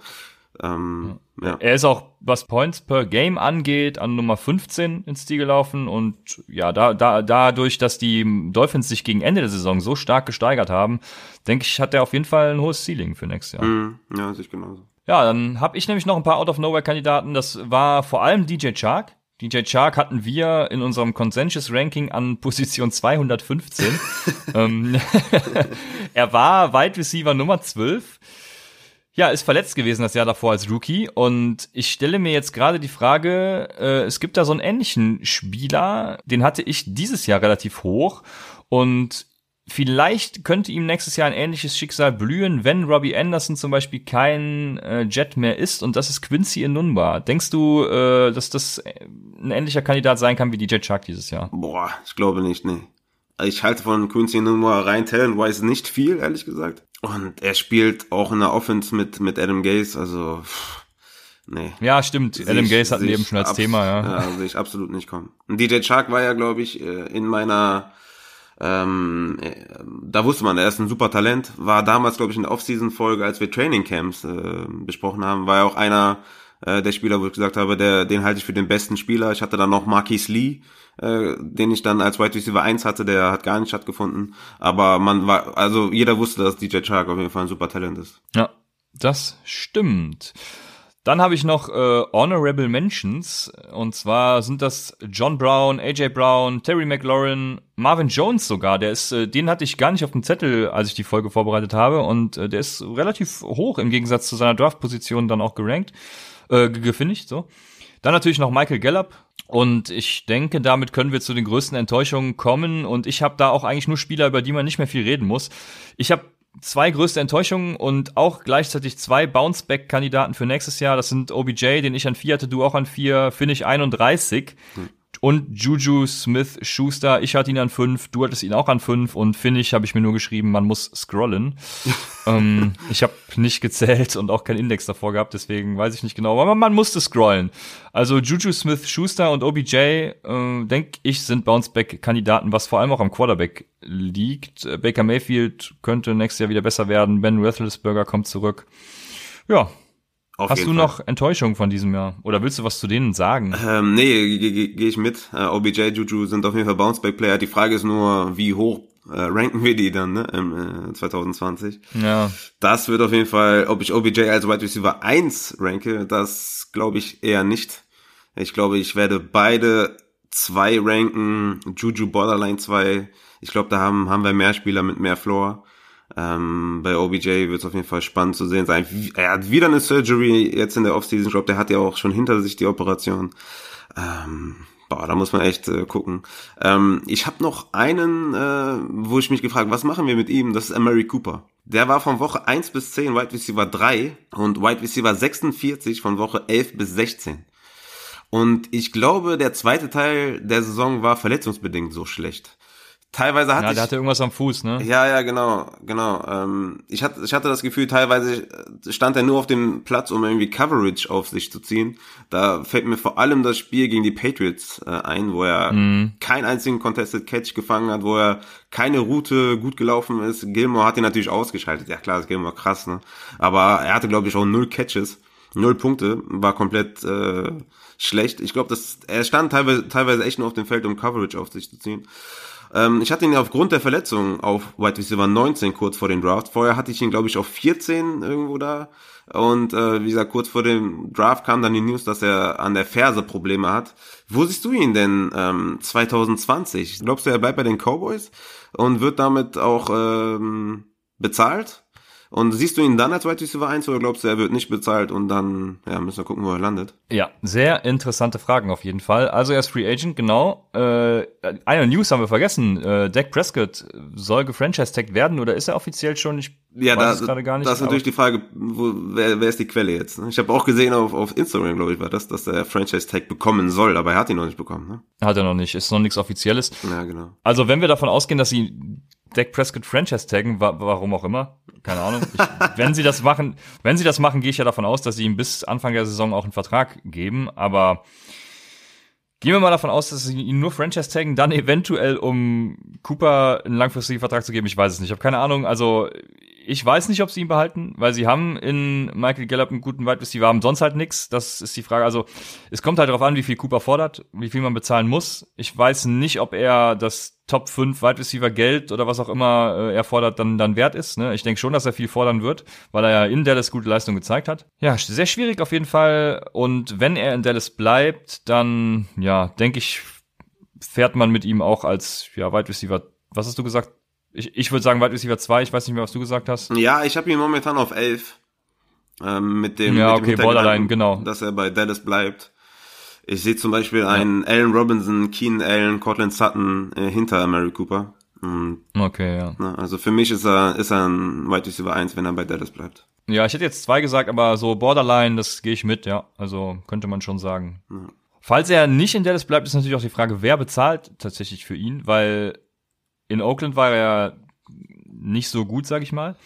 Ähm, ja. Ja. Er ist auch, was Points per Game angeht, an Nummer 15 ins Ziel gelaufen und ja, da, da, dadurch, dass die Dolphins sich gegen Ende der Saison so stark gesteigert haben, denke ich, hat er auf jeden Fall ein hohes Ceiling für nächstes Jahr. Mm, ja, sich genauso. Ja, dann habe ich nämlich noch ein paar Out-of-Nowhere-Kandidaten. Das war vor allem DJ Chark. DJ Chark hatten wir in unserem Consensus Ranking an Position 215. ähm, er war Wide Receiver Nummer 12. Ja, ist verletzt gewesen das Jahr davor als Rookie und ich stelle mir jetzt gerade die Frage, äh, es gibt da so einen ähnlichen Spieler, den hatte ich dieses Jahr relativ hoch und Vielleicht könnte ihm nächstes Jahr ein ähnliches Schicksal blühen, wenn Robbie Anderson zum Beispiel kein äh, Jet mehr ist und das ist Quincy Inunba. Denkst du, äh, dass das ein ähnlicher Kandidat sein kann wie DJ Chuck dieses Jahr? Boah, ich glaube nicht, nee. Ich halte von Quincy Inunba rein talent-wise nicht viel, ehrlich gesagt. Und er spielt auch in der Offense mit, mit Adam Gaze, also pff, nee. Ja, stimmt. Adam ich, Gaze hatten wir eben schon als Thema, ja. Ja, sehe ich absolut nicht kommen. Und DJ Chuck war ja, glaube ich, äh, in meiner ähm, äh, da wusste man, er ist ein super Talent. War damals, glaube ich, in der Off-Season-Folge, als wir Training Camps äh, besprochen haben, war er auch einer äh, der Spieler, wo ich gesagt habe, der, den halte ich für den besten Spieler. Ich hatte dann noch Marquis Lee, äh, den ich dann als Wide Receiver 1 hatte, der hat gar nicht stattgefunden. Aber man war, also jeder wusste, dass DJ Chark auf jeden Fall ein super Talent ist. Ja, das stimmt. Dann habe ich noch äh, Honorable Mentions. Und zwar sind das John Brown, AJ Brown, Terry McLaurin, Marvin Jones sogar. Der ist, äh, den hatte ich gar nicht auf dem Zettel, als ich die Folge vorbereitet habe. Und äh, der ist relativ hoch im Gegensatz zu seiner Draft-Position dann auch gerankt, äh, gefinisht. So. Dann natürlich noch Michael Gallup. Und ich denke, damit können wir zu den größten Enttäuschungen kommen. Und ich habe da auch eigentlich nur Spieler, über die man nicht mehr viel reden muss. Ich habe zwei größte Enttäuschungen und auch gleichzeitig zwei Bounceback-Kandidaten für nächstes Jahr. Das sind OBJ, den ich an vier hatte, du auch an vier, Finish 31. Hm und Juju Smith Schuster. Ich hatte ihn an fünf, du hattest ihn auch an fünf und Finnish habe ich mir nur geschrieben, man muss scrollen. ähm, ich habe nicht gezählt und auch keinen Index davor gehabt, deswegen weiß ich nicht genau, aber man musste scrollen. Also Juju Smith Schuster und OBJ, äh, denke ich, sind Bounceback-Kandidaten, was vor allem auch am Quarterback liegt. Baker Mayfield könnte nächstes Jahr wieder besser werden. Ben Roethlisberger kommt zurück. Ja, auf Hast du Fall. noch Enttäuschung von diesem Jahr? Oder willst du was zu denen sagen? Ähm, nee, gehe geh, ich mit. Äh, OBJ, Juju sind auf jeden Fall Bounceback-Player. Die Frage ist nur, wie hoch äh, ranken wir die dann ne, im äh, 2020? Ja. Das wird auf jeden Fall, ob ich OBJ als Wide Receiver 1 ranke, das glaube ich eher nicht. Ich glaube, ich werde beide zwei ranken, Juju Borderline 2. Ich glaube, da haben, haben wir mehr Spieler mit mehr Floor. Ähm, bei OBJ wird es auf jeden Fall spannend zu sehen sein. Er hat wieder eine Surgery jetzt in der Offseason. Ich glaube, der hat ja auch schon hinter sich die Operation. Ähm, boah, da muss man echt äh, gucken. Ähm, ich habe noch einen, äh, wo ich mich gefragt, was machen wir mit ihm? Das ist Emery Cooper. Der war von Woche 1 bis 10 Wide Receiver 3 und Wide Receiver 46 von Woche 11 bis 16. Und ich glaube, der zweite Teil der Saison war verletzungsbedingt so schlecht. Teilweise hatte ja, ich, der hatte irgendwas am Fuß, ne? Ja, ja, genau, genau. Ähm, ich hatte, ich hatte das Gefühl, teilweise stand er nur auf dem Platz, um irgendwie Coverage auf sich zu ziehen. Da fällt mir vor allem das Spiel gegen die Patriots äh, ein, wo er mhm. keinen einzigen Contested Catch gefangen hat, wo er keine Route gut gelaufen ist. Gilmore hat ihn natürlich ausgeschaltet. Ja klar, ist Gilmore krass, ne? Aber er hatte, glaube ich, auch null Catches, null Punkte, war komplett äh, schlecht. Ich glaube, dass er stand teilweise, teilweise echt nur auf dem Feld, um Coverage auf sich zu ziehen. Ähm, ich hatte ihn ja aufgrund der Verletzung auf Wide Receiver 19 kurz vor dem Draft. Vorher hatte ich ihn, glaube ich, auf 14 irgendwo da. Und äh, wie gesagt, kurz vor dem Draft kam dann die News, dass er an der Ferse Probleme hat. Wo siehst du ihn denn ähm, 2020? Glaubst du, er bleibt bei den Cowboys und wird damit auch ähm, bezahlt? Und siehst du ihn dann als Wide Receiver 1 oder glaubst du, er wird nicht bezahlt und dann ja, müssen wir gucken, wo er landet? Ja, sehr interessante Fragen auf jeden Fall. Also er ist Free Agent, genau. Äh, eine News haben wir vergessen. Äh, Dak Prescott soll gefranchise-tagged werden oder ist er offiziell schon? Ich ja, weiß da, es gerade gar nicht. Das ist natürlich die Frage, wo, wer, wer ist die Quelle jetzt? Ne? Ich habe auch gesehen auf, auf Instagram, glaube ich, war das, dass er Franchise-Tag bekommen soll, aber er hat ihn noch nicht bekommen. Ne? Hat er noch nicht, ist noch nichts Offizielles. Ja, genau. Also wenn wir davon ausgehen, dass sie Dak Prescott Franchise taggen, wa warum auch immer, keine Ahnung. Ich, wenn sie das machen, wenn sie das machen, gehe ich ja davon aus, dass sie ihm bis Anfang der Saison auch einen Vertrag geben, aber Gehen wir mal davon aus, dass sie ihn nur Franchise taggen, dann eventuell, um Cooper einen langfristigen Vertrag zu geben. Ich weiß es nicht. Ich habe keine Ahnung. Also ich weiß nicht, ob sie ihn behalten, weil sie haben in Michael Gallup einen guten Wide Receiver, haben sonst halt nix. Das ist die Frage. Also es kommt halt darauf an, wie viel Cooper fordert, wie viel man bezahlen muss. Ich weiß nicht, ob er das Top 5 Wide Receiver Geld oder was auch immer äh, er fordert, dann, dann wert ist. Ne? Ich denke schon, dass er viel fordern wird, weil er ja in Dallas gute Leistung gezeigt hat. Ja, sehr schwierig auf jeden Fall. Und wenn er in Dallas bleibt, dann, ja, denke ich, fährt man mit ihm auch als ja, Wide Receiver. Was hast du gesagt? Ich, ich würde sagen Wide Receiver 2, ich weiß nicht mehr, was du gesagt hast. Ja, ich habe ihn momentan auf 11. Ähm, mit dem, ja, mit okay, Borderline, genau. Dass er bei Dallas bleibt. Ich sehe zum Beispiel einen Allen Robinson, Keenan Allen, Cortland Sutton äh, hinter Mary Cooper. Und, okay, ja. Na, also für mich ist er, ist er ein Wide Receiver 1, wenn er bei Dallas bleibt. Ja, ich hätte jetzt zwei gesagt, aber so Borderline, das gehe ich mit, ja. Also könnte man schon sagen. Ja. Falls er nicht in Dallas bleibt, ist natürlich auch die Frage, wer bezahlt tatsächlich für ihn, weil in Oakland war er nicht so gut, sag ich mal.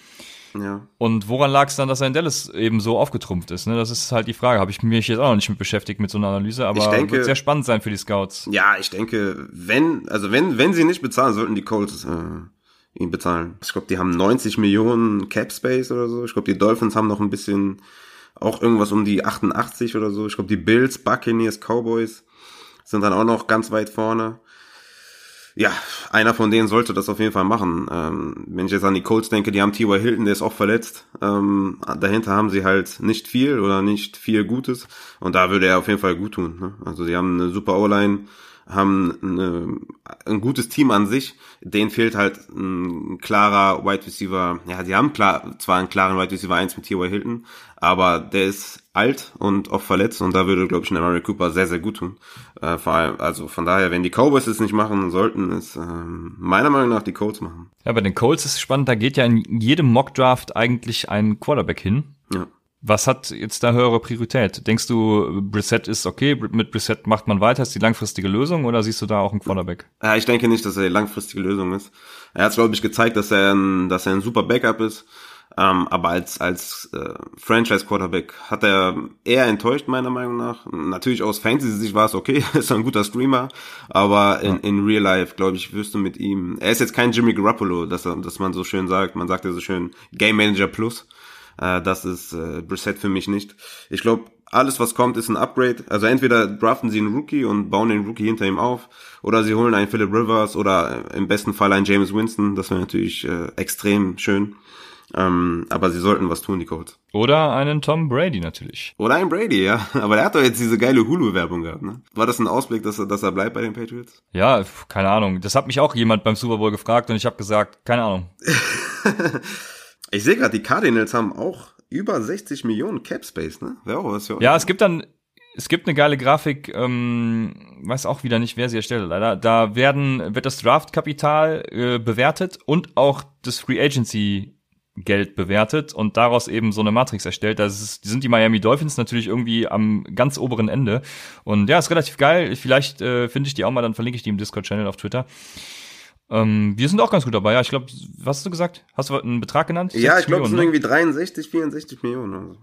Ja. Und woran lag es dann, dass er in Dallas eben so aufgetrumpft ist? Ne? Das ist halt die Frage. Habe ich mich jetzt auch noch nicht mit beschäftigt mit so einer Analyse, aber denke, wird sehr spannend sein für die Scouts. Ja, ich denke, wenn, also wenn, wenn sie nicht bezahlen, sollten die Colts äh, ihn bezahlen. Ich glaube, die haben 90 Millionen Cap Space oder so. Ich glaube, die Dolphins haben noch ein bisschen, auch irgendwas um die 88 oder so. Ich glaube, die Bills, Buccaneers, Cowboys sind dann auch noch ganz weit vorne ja, einer von denen sollte das auf jeden Fall machen. Ähm, wenn ich jetzt an die Colts denke, die haben T.Y. Hilton, der ist auch verletzt. Ähm, dahinter haben sie halt nicht viel oder nicht viel Gutes. Und da würde er auf jeden Fall gut tun. Ne? Also die haben eine super O-Line, haben eine, ein gutes Team an sich. Denen fehlt halt ein klarer Wide Receiver. Ja, die haben klar, zwar einen klaren Wide Receiver 1 mit T.Y. Hilton, aber der ist alt und oft verletzt und da würde, glaube ich, ein Mary Cooper sehr, sehr gut tun. Äh, vor allem, also von daher, wenn die Cowboys es nicht machen, sollten es ähm, meiner Meinung nach die Colts machen. Ja, bei den Colts ist es spannend, da geht ja in jedem Mockdraft eigentlich ein Quarterback hin. Ja. Was hat jetzt da höhere Priorität? Denkst du, Brissett ist okay, mit Brissett macht man weiter, ist die langfristige Lösung oder siehst du da auch einen Quarterback? Ja, ich denke nicht, dass er die langfristige Lösung ist. Er hat, glaube ich, gezeigt, dass er, ein, dass er ein super Backup ist. Ähm, aber als, als äh, Franchise-Quarterback hat er eher enttäuscht, meiner Meinung nach. Natürlich aus Fantasy-Sicht war es okay, ist ein guter Streamer, aber in, in Real Life, glaube ich, wirst du mit ihm, er ist jetzt kein Jimmy Garoppolo, dass, er, dass man so schön sagt, man sagt ja so schön Game Manager Plus. Äh, das ist äh, Brissett für mich nicht. Ich glaube, alles, was kommt, ist ein Upgrade. Also entweder draften sie einen Rookie und bauen den Rookie hinter ihm auf, oder sie holen einen Philip Rivers oder im besten Fall einen James Winston. Das wäre natürlich äh, extrem schön. Ähm, aber sie sollten was tun, die Colts. Oder einen Tom Brady natürlich. Oder einen Brady, ja. Aber der hat doch jetzt diese geile Hulu-Werbung gehabt, ne? War das ein Ausblick, dass er, dass er bleibt bei den Patriots? Ja, keine Ahnung. Das hat mich auch jemand beim Super Bowl gefragt und ich habe gesagt, keine Ahnung. ich sehe gerade, die Cardinals haben auch über 60 Millionen Cap Space, ne? Wäre auch was für euch. Ja, es gibt dann es gibt eine geile Grafik, ähm, weiß auch wieder nicht, wer sie erstellt leider. Da werden, wird das Draftkapital äh, bewertet und auch das Free Agency Geld bewertet und daraus eben so eine Matrix erstellt. Die sind die Miami Dolphins natürlich irgendwie am ganz oberen Ende. Und ja, ist relativ geil. Vielleicht äh, finde ich die auch mal, dann verlinke ich die im Discord-Channel auf Twitter. Ähm, wir sind auch ganz gut dabei. Ja, ich glaube, was hast du gesagt? Hast du einen Betrag genannt? Ja, ich glaube, es sind ne? irgendwie 63, 64 Millionen. Also.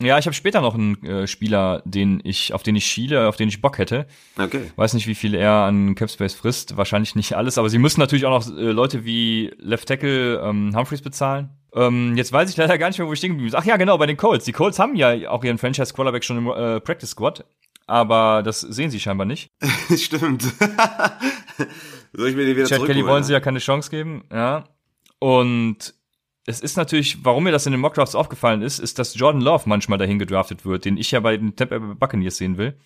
Ja, ich habe später noch einen äh, Spieler, den ich, auf den ich schiele, auf den ich Bock hätte. Okay. Weiß nicht, wie viel er an Capspace frisst. Wahrscheinlich nicht alles, aber sie müssen natürlich auch noch äh, Leute wie Left Tackle ähm, Humphreys bezahlen. Ähm, jetzt weiß ich leider gar nicht mehr, wo ich stehen geblieben bin. Ach ja, genau, bei den Colts. Die Colts haben ja auch ihren Franchise Quarterback schon im äh, Practice Squad, aber das sehen sie scheinbar nicht. Stimmt. Soll ich mir die wieder Chad Kelly wollen sie ja keine Chance geben, ja. Und es ist natürlich, warum mir das in den Mockdrafts aufgefallen ist, ist, dass Jordan Love manchmal dahin gedraftet wird, den ich ja bei den Tampa Bay Buccaneers sehen will.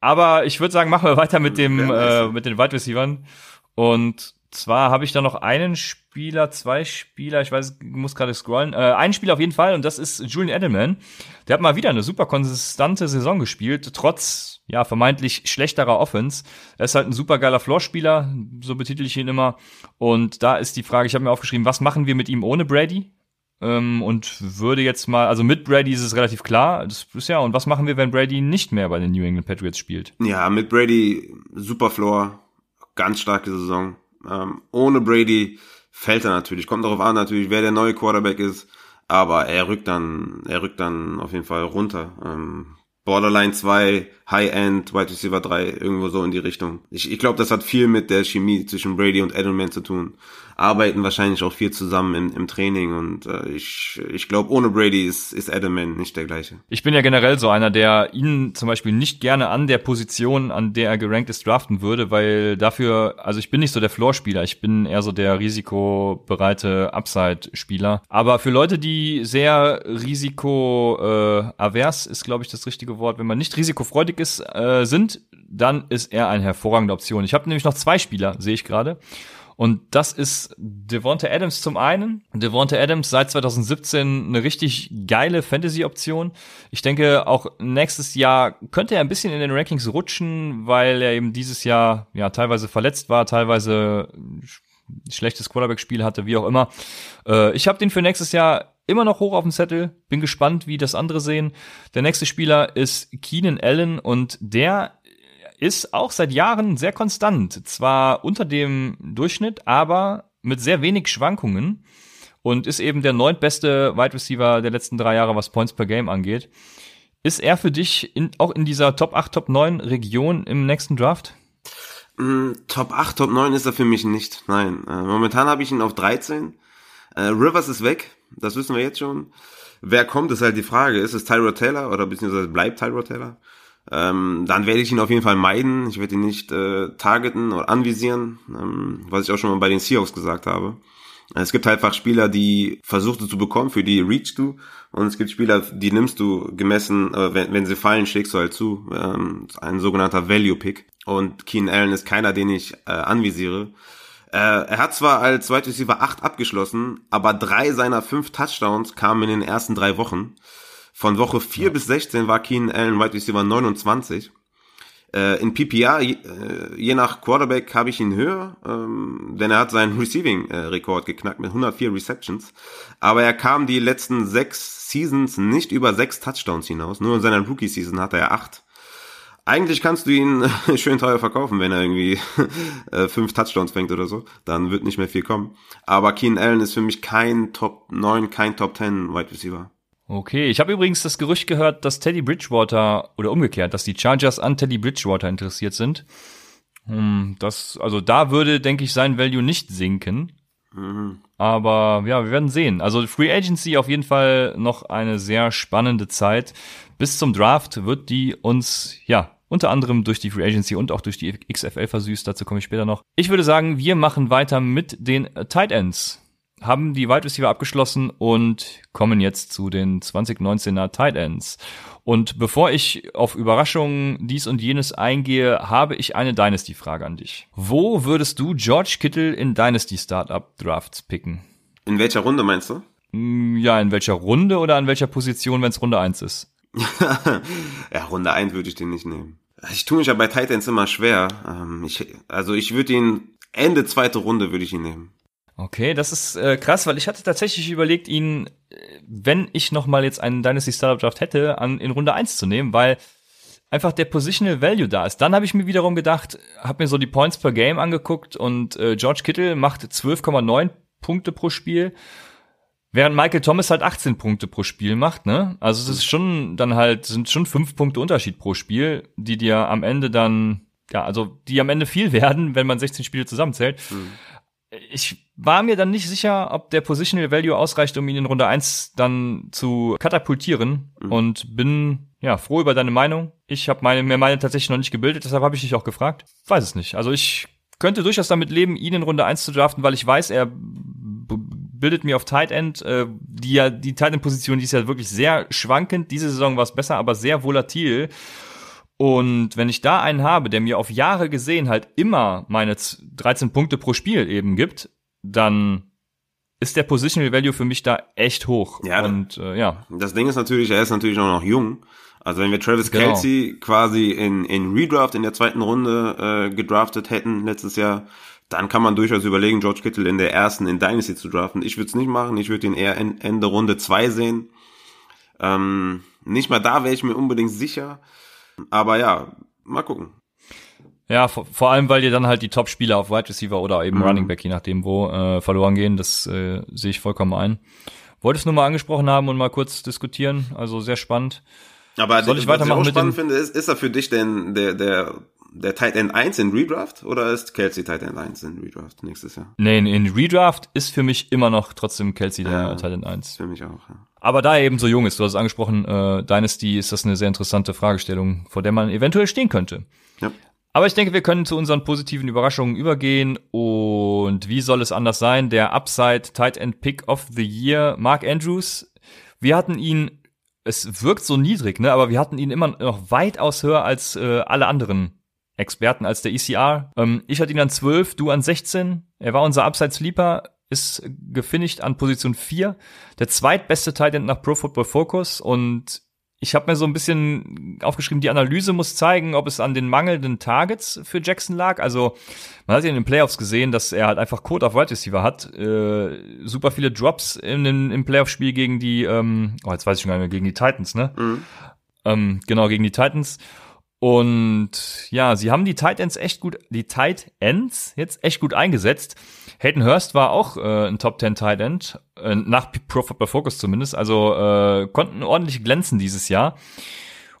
Aber ich würde sagen, machen wir weiter mit dem äh, mit den Wide Receivers und zwar habe ich da noch einen Spieler, zwei Spieler, ich weiß, muss gerade scrollen, äh, einen Spieler auf jeden Fall und das ist Julian Edelman. Der hat mal wieder eine super konstante Saison gespielt, trotz ja vermeintlich schlechterer Offense. Er ist halt ein super geiler Floorspieler, so betitel ich ihn immer. Und da ist die Frage, ich habe mir aufgeschrieben, was machen wir mit ihm ohne Brady? Ähm, und würde jetzt mal, also mit Brady ist es relativ klar, das ist ja, und was machen wir, wenn Brady nicht mehr bei den New England Patriots spielt? Ja, mit Brady super Floor, ganz starke Saison ähm, ohne Brady fällt er natürlich. Kommt darauf an, natürlich, wer der neue Quarterback ist. Aber er rückt dann, er rückt dann auf jeden Fall runter. Ähm, Borderline 2, High-End, Wide Receiver 3, irgendwo so in die Richtung. Ich, ich glaube, das hat viel mit der Chemie zwischen Brady und Edelman zu tun. Arbeiten wahrscheinlich auch viel zusammen im, im Training und äh, ich, ich glaube, ohne Brady ist, ist Edelman nicht der gleiche. Ich bin ja generell so einer, der ihn zum Beispiel nicht gerne an der Position, an der er gerankt ist, draften würde, weil dafür, also ich bin nicht so der Floor-Spieler, ich bin eher so der risikobereite Upside-Spieler. Aber für Leute, die sehr risiko-avers äh, ist, glaube ich, das richtige Wort, wenn man nicht risikofreudig ist, äh, sind, dann ist er eine hervorragende Option. Ich habe nämlich noch zwei Spieler, sehe ich gerade. Und das ist Devonta Adams zum einen. Devonta Adams seit 2017 eine richtig geile Fantasy-Option. Ich denke, auch nächstes Jahr könnte er ein bisschen in den Rankings rutschen, weil er eben dieses Jahr ja teilweise verletzt war, teilweise schlechtes Quarterback-Spiel hatte, wie auch immer. Äh, ich habe den für nächstes Jahr immer noch hoch auf dem Zettel. Bin gespannt, wie das andere sehen. Der nächste Spieler ist Keenan Allen und der ist auch seit Jahren sehr konstant. Zwar unter dem Durchschnitt, aber mit sehr wenig Schwankungen und ist eben der neuntbeste Wide Receiver der letzten drei Jahre, was Points per Game angeht. Ist er für dich in, auch in dieser Top 8, Top 9 Region im nächsten Draft? Mm, Top 8, Top 9 ist er für mich nicht. Nein. Äh, momentan habe ich ihn auf 13. Äh, Rivers ist weg. Das wissen wir jetzt schon. Wer kommt, ist halt die Frage. Ist es Tyrod Taylor oder beziehungsweise bleibt Tyrod Taylor? Ähm, dann werde ich ihn auf jeden Fall meiden. Ich werde ihn nicht äh, targeten oder anvisieren, ähm, was ich auch schon mal bei den Seahawks gesagt habe. Es gibt halt einfach Spieler, die versuchst du zu bekommen, für die reach du. Und es gibt Spieler, die nimmst du gemessen, äh, wenn, wenn sie fallen, schickst du halt zu. Ähm, ein sogenannter Value-Pick. Und Keen Allen ist keiner, den ich äh, anvisiere. Äh, er hat zwar als Wide Receiver 8 abgeschlossen, aber drei seiner fünf Touchdowns kamen in den ersten drei Wochen. Von Woche 4 ja. bis 16 war Keenan Allen Wide Receiver 29. Äh, in PPR, je, äh, je nach Quarterback, habe ich ihn höher, ähm, denn er hat seinen Receiving-Rekord geknackt mit 104 Receptions. Aber er kam die letzten sechs Seasons nicht über sechs Touchdowns hinaus. Nur in seiner Rookie-Season hatte er acht. Eigentlich kannst du ihn schön teuer verkaufen, wenn er irgendwie äh, fünf Touchdowns fängt oder so. Dann wird nicht mehr viel kommen. Aber Keenan Allen ist für mich kein Top 9, kein Top 10 Wide Receiver. Okay, ich habe übrigens das Gerücht gehört, dass Teddy Bridgewater oder umgekehrt, dass die Chargers an Teddy Bridgewater interessiert sind. Hm, das, also da würde, denke ich, sein Value nicht sinken. Mhm. Aber ja, wir werden sehen. Also Free Agency auf jeden Fall noch eine sehr spannende Zeit. Bis zum Draft wird die uns, ja, unter anderem durch die Free Agency und auch durch die XFL versüßt. Dazu komme ich später noch. Ich würde sagen, wir machen weiter mit den Tight Ends haben die Wide Receiver abgeschlossen und kommen jetzt zu den 2019er Tight Ends. Und bevor ich auf Überraschungen dies und jenes eingehe, habe ich eine Dynasty-Frage an dich. Wo würdest du George Kittle in Dynasty Startup Drafts picken? In welcher Runde meinst du? Mm, ja, in welcher Runde oder an welcher Position, wenn es Runde 1 ist? ja, Runde 1 würde ich den nicht nehmen. Ich tue mich ja bei Titans immer schwer. Ähm, ich, also ich würde ihn Ende zweite Runde würde ich ihn nehmen. Okay, das ist äh, krass, weil ich hatte tatsächlich überlegt, ihn, äh, wenn ich noch mal jetzt einen Dynasty Startup Draft hätte, an in Runde 1 zu nehmen, weil einfach der Positional Value da ist. Dann habe ich mir wiederum gedacht, habe mir so die Points per Game angeguckt und äh, George Kittle macht 12,9 Punkte pro Spiel, während Michael Thomas halt 18 Punkte pro Spiel macht, ne? Also es ist schon dann halt sind schon fünf Punkte Unterschied pro Spiel, die dir am Ende dann ja, also die am Ende viel werden, wenn man 16 Spiele zusammenzählt. Mhm ich war mir dann nicht sicher, ob der Positional Value ausreicht, um ihn in Runde 1 dann zu katapultieren mhm. und bin ja froh über deine Meinung. Ich habe meine, mir meine tatsächlich noch nicht gebildet, deshalb habe ich dich auch gefragt. Weiß es nicht. Also ich könnte durchaus damit leben, ihn in Runde 1 zu draften, weil ich weiß, er bildet mir auf Tight End, äh, die ja die Tight End Position, die ist ja wirklich sehr schwankend. Diese Saison war es besser, aber sehr volatil. Und wenn ich da einen habe, der mir auf Jahre gesehen halt immer meine 13 Punkte pro Spiel eben gibt, dann ist der Positional Value für mich da echt hoch. Ja, und äh, ja. Das Ding ist natürlich, er ist natürlich auch noch jung. Also wenn wir Travis genau. Kelsey quasi in, in Redraft in der zweiten Runde äh, gedraftet hätten letztes Jahr, dann kann man durchaus überlegen, George Kittle in der ersten in Dynasty zu draften. Ich würde es nicht machen, ich würde ihn eher Ende Runde zwei sehen. Ähm, nicht mal da wäre ich mir unbedingt sicher. Aber ja, mal gucken. Ja, vor, vor allem, weil dir dann halt die Top-Spieler auf Wide Receiver oder eben mhm. Running Back, je nachdem wo, äh, verloren gehen. Das äh, sehe ich vollkommen ein. Wolltest du nur mal angesprochen haben und mal kurz diskutieren. Also sehr spannend. Aber Soll ich weitermachen was ich auch spannend finde, ist, ist er für dich denn der, der, der Tight End 1 in Redraft oder ist Kelsey Tight End 1 in Redraft nächstes Jahr? Nee, in, Redraft ist für mich immer noch trotzdem Kelsey der Ja. Titan 1. Für mich auch, ja. Aber da er eben so jung ist, du hast es angesprochen, äh, Dynasty ist das eine sehr interessante Fragestellung, vor der man eventuell stehen könnte. Ja. Aber ich denke, wir können zu unseren positiven Überraschungen übergehen. Und wie soll es anders sein? Der Upside Tight End Pick of the Year, Mark Andrews. Wir hatten ihn, es wirkt so niedrig, ne? Aber wir hatten ihn immer noch weitaus höher als äh, alle anderen Experten, als der ECR. Ähm, ich hatte ihn an 12, du an 16. Er war unser Upside Sleeper, ist gefinisht an Position 4. Der zweitbeste Tight End nach Pro Football Focus und ich habe mir so ein bisschen aufgeschrieben, die Analyse muss zeigen, ob es an den mangelnden Targets für Jackson lag. Also man hat ja in den Playoffs gesehen, dass er halt einfach Code auf Wide Receiver hat. Äh, super viele Drops in den, im Playoff-Spiel gegen die, ähm, oh, jetzt weiß ich schon gar nicht mehr, gegen die Titans, ne? Mhm. Ähm, genau, gegen die Titans. Und ja, sie haben die Tight Ends echt gut, die Tight Ends jetzt echt gut eingesetzt. Hayden Hurst war auch äh, ein Top 10 Tight End, äh, nach Pro Football Focus zumindest, also äh, konnten ordentlich glänzen dieses Jahr.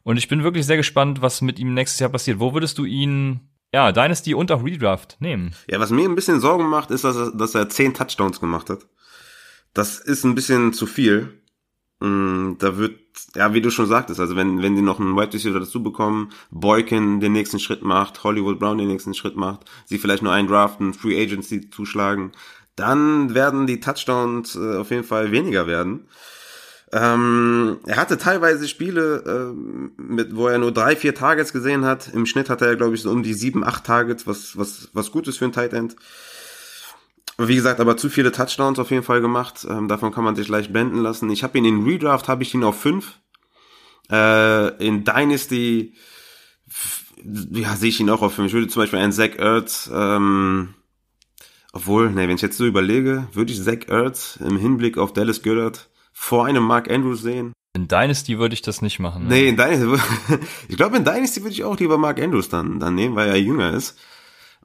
Und ich bin wirklich sehr gespannt, was mit ihm nächstes Jahr passiert. Wo würdest du ihn, ja, Dynasty und auch Redraft nehmen? Ja, was mir ein bisschen Sorgen macht, ist, dass er, dass er 10 Touchdowns gemacht hat. Das ist ein bisschen zu viel. Mm, Da wird, ja, wie du schon sagtest, also wenn, wenn die noch einen Wide Receiver dazu bekommen, Boykin den nächsten Schritt macht, Hollywood Brown den nächsten Schritt macht, sie vielleicht nur einen draften, Free Agency zuschlagen, dann werden die Touchdowns äh, auf jeden Fall weniger werden. Ähm, er hatte teilweise Spiele, ähm, mit, wo er nur drei, vier Targets gesehen hat. Im Schnitt hatte er, glaube ich, so um die sieben, acht Targets, was, was, was gut ist für ein Tight End. Wie gesagt, aber zu viele Touchdowns auf jeden Fall gemacht. Ähm, davon kann man sich leicht blenden lassen. Ich habe ihn in Redraft, habe ich ihn auf fünf. Äh, in Dynasty, ja, sehe ich ihn auch auf fünf. Ich würde zum Beispiel einen Zach Ertz, ähm, obwohl, nee, wenn ich jetzt so überlege, würde ich Zach Ertz im Hinblick auf Dallas Goddard vor einem Mark Andrews sehen. In Dynasty würde ich das nicht machen. ne? Nee, in Dynasty, ich glaube, in Dynasty würde ich auch lieber Mark Andrews dann, dann nehmen, weil er jünger ist.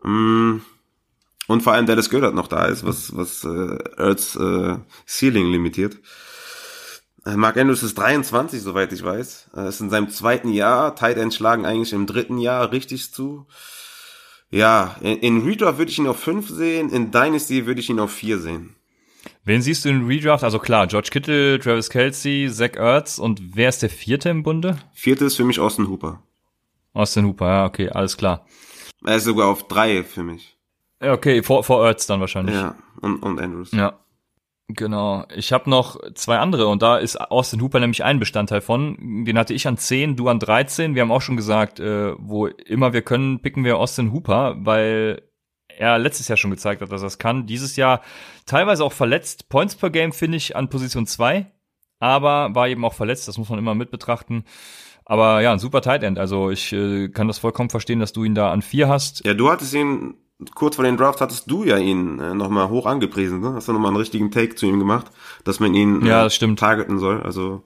Mm, Und vor allem Dallas Goddard noch da ist, was, was äh, Ertz äh, Ceiling limitiert. Äh, Mark Andrews ist 23, soweit ich weiß. Er ist in seinem zweiten Jahr. Tight Ends schlagen eigentlich im dritten Jahr richtig zu. Ja, in, in Redraft würde ich ihn auf 5 sehen, in Dynasty würde ich ihn auf 4 sehen. Wen siehst du in Redraft? Also klar, George Kittle, Travis Kelsey, Zach Ertz und wer ist der vierte im Bunde? Vierte ist für mich Austin Hooper. Austin Hooper, ja, okay, alles klar. Er ist sogar auf 3 für mich. Okay, vor, vor Ertz dann wahrscheinlich. Ja, und, und Andrews. Ja. Genau. Ich habe noch zwei andere und da ist Austin Hooper nämlich ein Bestandteil von. Den hatte ich an 10, du an 13. Wir haben auch schon gesagt, äh, wo immer wir können, picken wir Austin Hooper, weil er letztes Jahr schon gezeigt hat, dass er es kann. Dieses Jahr teilweise auch verletzt. Points per Game finde ich an Position 2, aber war eben auch verletzt, das muss man immer mit betrachten. Aber ja, ein super Tight End. Also ich äh, kann das vollkommen verstehen, dass du ihn da an 4 hast. Ja, du hattest ihn, kurz vor den Draft hattest du ja ihn äh, nochmal hoch angepriesen, ne? Hast du nochmal einen richtigen Take zu ihm gemacht, dass man ihn Ja, äh, das stimmt. targeten soll. Also,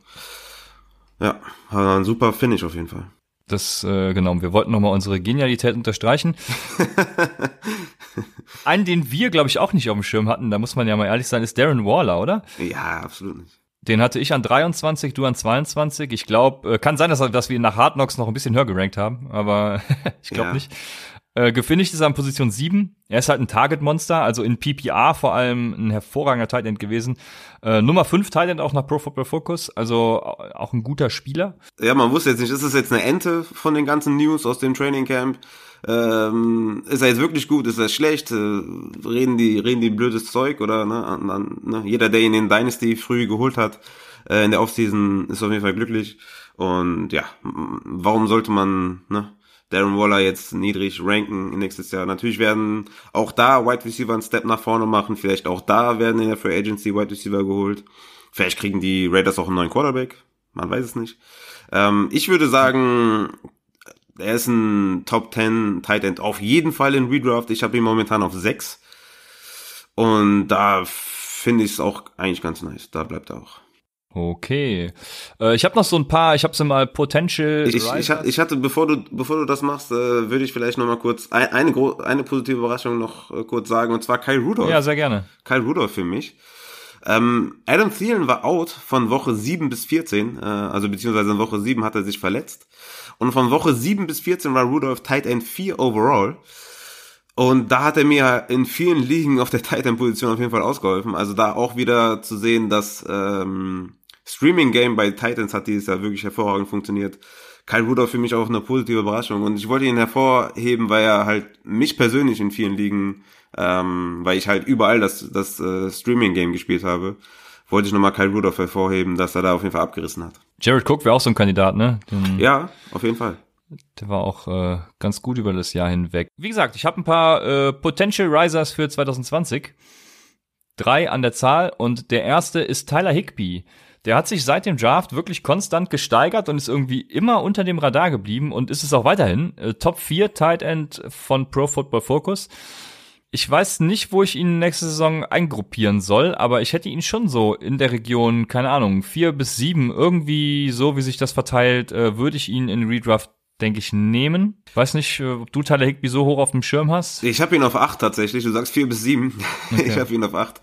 ja, ein super Finish auf jeden Fall. Das, äh, genau, wir wollten nochmal unsere Genialität unterstreichen. Einen, den wir, glaube ich, auch nicht auf dem Schirm hatten, da muss man ja mal ehrlich sein, ist Darren Waller, oder? Ja, absolut nicht. Den hatte ich an 23, du an 22. Ich glaube, äh, kann sein, dass, dass wir ihn nach Hard Knocks noch ein bisschen höher gerankt haben, aber ich glaube Ja. nicht. Äh, gefinisht ist er an Position 7. Er ist halt ein Target-Monster, also in PPR vor allem ein hervorragender Tight gewesen. Äh, Nummer 5 Tight auch nach Pro Football Focus, also au- auch ein guter Spieler. Ja, man wusste jetzt nicht, ist das jetzt eine Ente von den ganzen News aus dem Training Camp? Ähm, ist er jetzt wirklich gut? Ist er schlecht? Äh, reden die, reden die blödes Zeug oder ne? An, an, ne? Jeder, der ihn in Dynasty früh geholt hat äh, in der Offseason, ist auf jeden Fall glücklich. Und ja, warum sollte man ne? Darren Waller jetzt niedrig ranken nächstes Jahr? Natürlich werden auch da Wide Receiver einen Step nach vorne machen. Vielleicht auch da werden in der Free Agency Wide Receiver geholt. Vielleicht kriegen die Raiders auch einen neuen Quarterback. Man weiß es nicht. Ähm, ich würde sagen, er ist ein Top 10 Tight End auf jeden Fall in Redraft. Ich habe ihn momentan auf 6. Und da finde ich es auch eigentlich ganz nice. Da bleibt er auch. Okay. Äh, ich habe noch so ein paar, ich habe so mal Potential. Ich, ich, ich, hat- ich hatte, bevor du, bevor du das machst, äh, würde ich vielleicht noch mal kurz ein, eine, eine positive Überraschung noch äh, kurz sagen, und zwar Kyle Rudolph. ja, sehr gerne. Kyle Rudolph für mich. Ähm, Adam Thielen war out von Woche 7 bis 14, äh, also beziehungsweise in Woche 7 hat er sich verletzt. Und von Woche 7 bis 14 war Rudolph Tight End 4 overall. Und da hat er mir in vielen Ligen auf der Tight End Position auf jeden Fall ausgeholfen. Also da auch wieder zu sehen, dass ähm, Streaming Game bei Titans hat dieses Jahr wirklich hervorragend funktioniert. Kyle Rudolph für mich auch eine positive Überraschung. Und ich wollte ihn hervorheben, weil er halt mich persönlich in vielen Ligen, ähm, weil ich halt überall das, das äh, Streaming-Game gespielt habe, wollte ich nochmal Kyle Rudolph hervorheben, dass er da auf jeden Fall abgerissen hat. Jared Cook wäre auch so ein Kandidat, ne? Den, ja, auf jeden Fall. Der war auch äh, ganz gut über das Jahr hinweg. Wie gesagt, ich habe ein paar äh, Potential Risers für 2020. Drei an der Zahl und der erste ist Tyler Higby. Der hat sich seit dem Draft wirklich konstant gesteigert und ist irgendwie immer unter dem Radar geblieben und ist es auch weiterhin. Äh, Top 4 Tight End von Pro Football Focus. Ich weiß nicht, wo ich ihn nächste Saison eingruppieren soll, aber ich hätte ihn schon so in der Region, keine Ahnung, vier bis sieben, irgendwie so, wie sich das verteilt, äh, würde ich ihn in Redraft denke ich, nehmen. Weiß nicht, äh, ob du Tyler Higby so hoch auf dem Schirm hast. Ich habe ihn auf acht tatsächlich. Du sagst vier bis sieben. Okay. Ich habe ihn auf acht.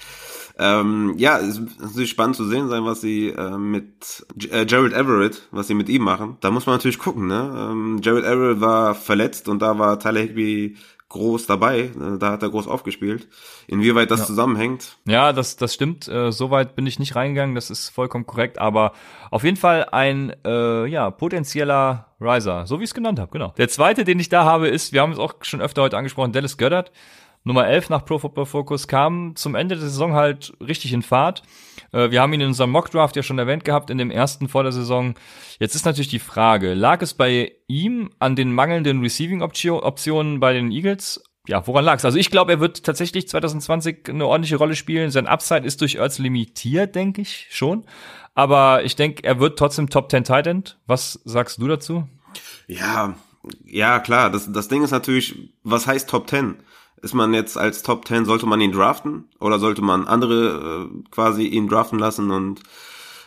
Ähm, ja, es ist natürlich spannend zu sehen sein, was sie äh, mit äh, Jared Everett, was sie mit ihm machen. Da muss man natürlich gucken, ne? Ähm, Jared Everett war verletzt und da war Tyler Higby groß dabei. Äh, da hat er groß aufgespielt. Inwieweit das ja. zusammenhängt? Ja, das, das stimmt. Äh, Soweit bin ich nicht reingegangen. Das ist vollkommen korrekt. Aber auf jeden Fall ein äh, ja potenzieller Riser, so wie ich es genannt habe. Genau. Der zweite, den ich da habe, ist, wir haben es auch schon öfter heute angesprochen, Dallas Goddard. Nummer 11 nach Pro Football Focus, kam zum Ende der Saison halt richtig in Fahrt. Äh, wir haben ihn in unserem Mock Draft ja schon erwähnt gehabt, in dem ersten vor der Saison. Jetzt ist natürlich die Frage, lag es bei ihm an den mangelnden Receiving-Optionen bei den Eagles? Ja, woran lag es? Also ich glaube, er wird tatsächlich 2020 eine ordentliche Rolle spielen. Sein Upside ist durch Ertz limitiert, denke ich schon. Aber ich denke, er wird trotzdem Top 10 Tight End. Was sagst du dazu? Ja, ja, klar. Das, das Ding ist natürlich, was heißt Top 10? Ist man jetzt als Top 10, sollte man ihn draften oder sollte man andere äh, quasi ihn draften lassen und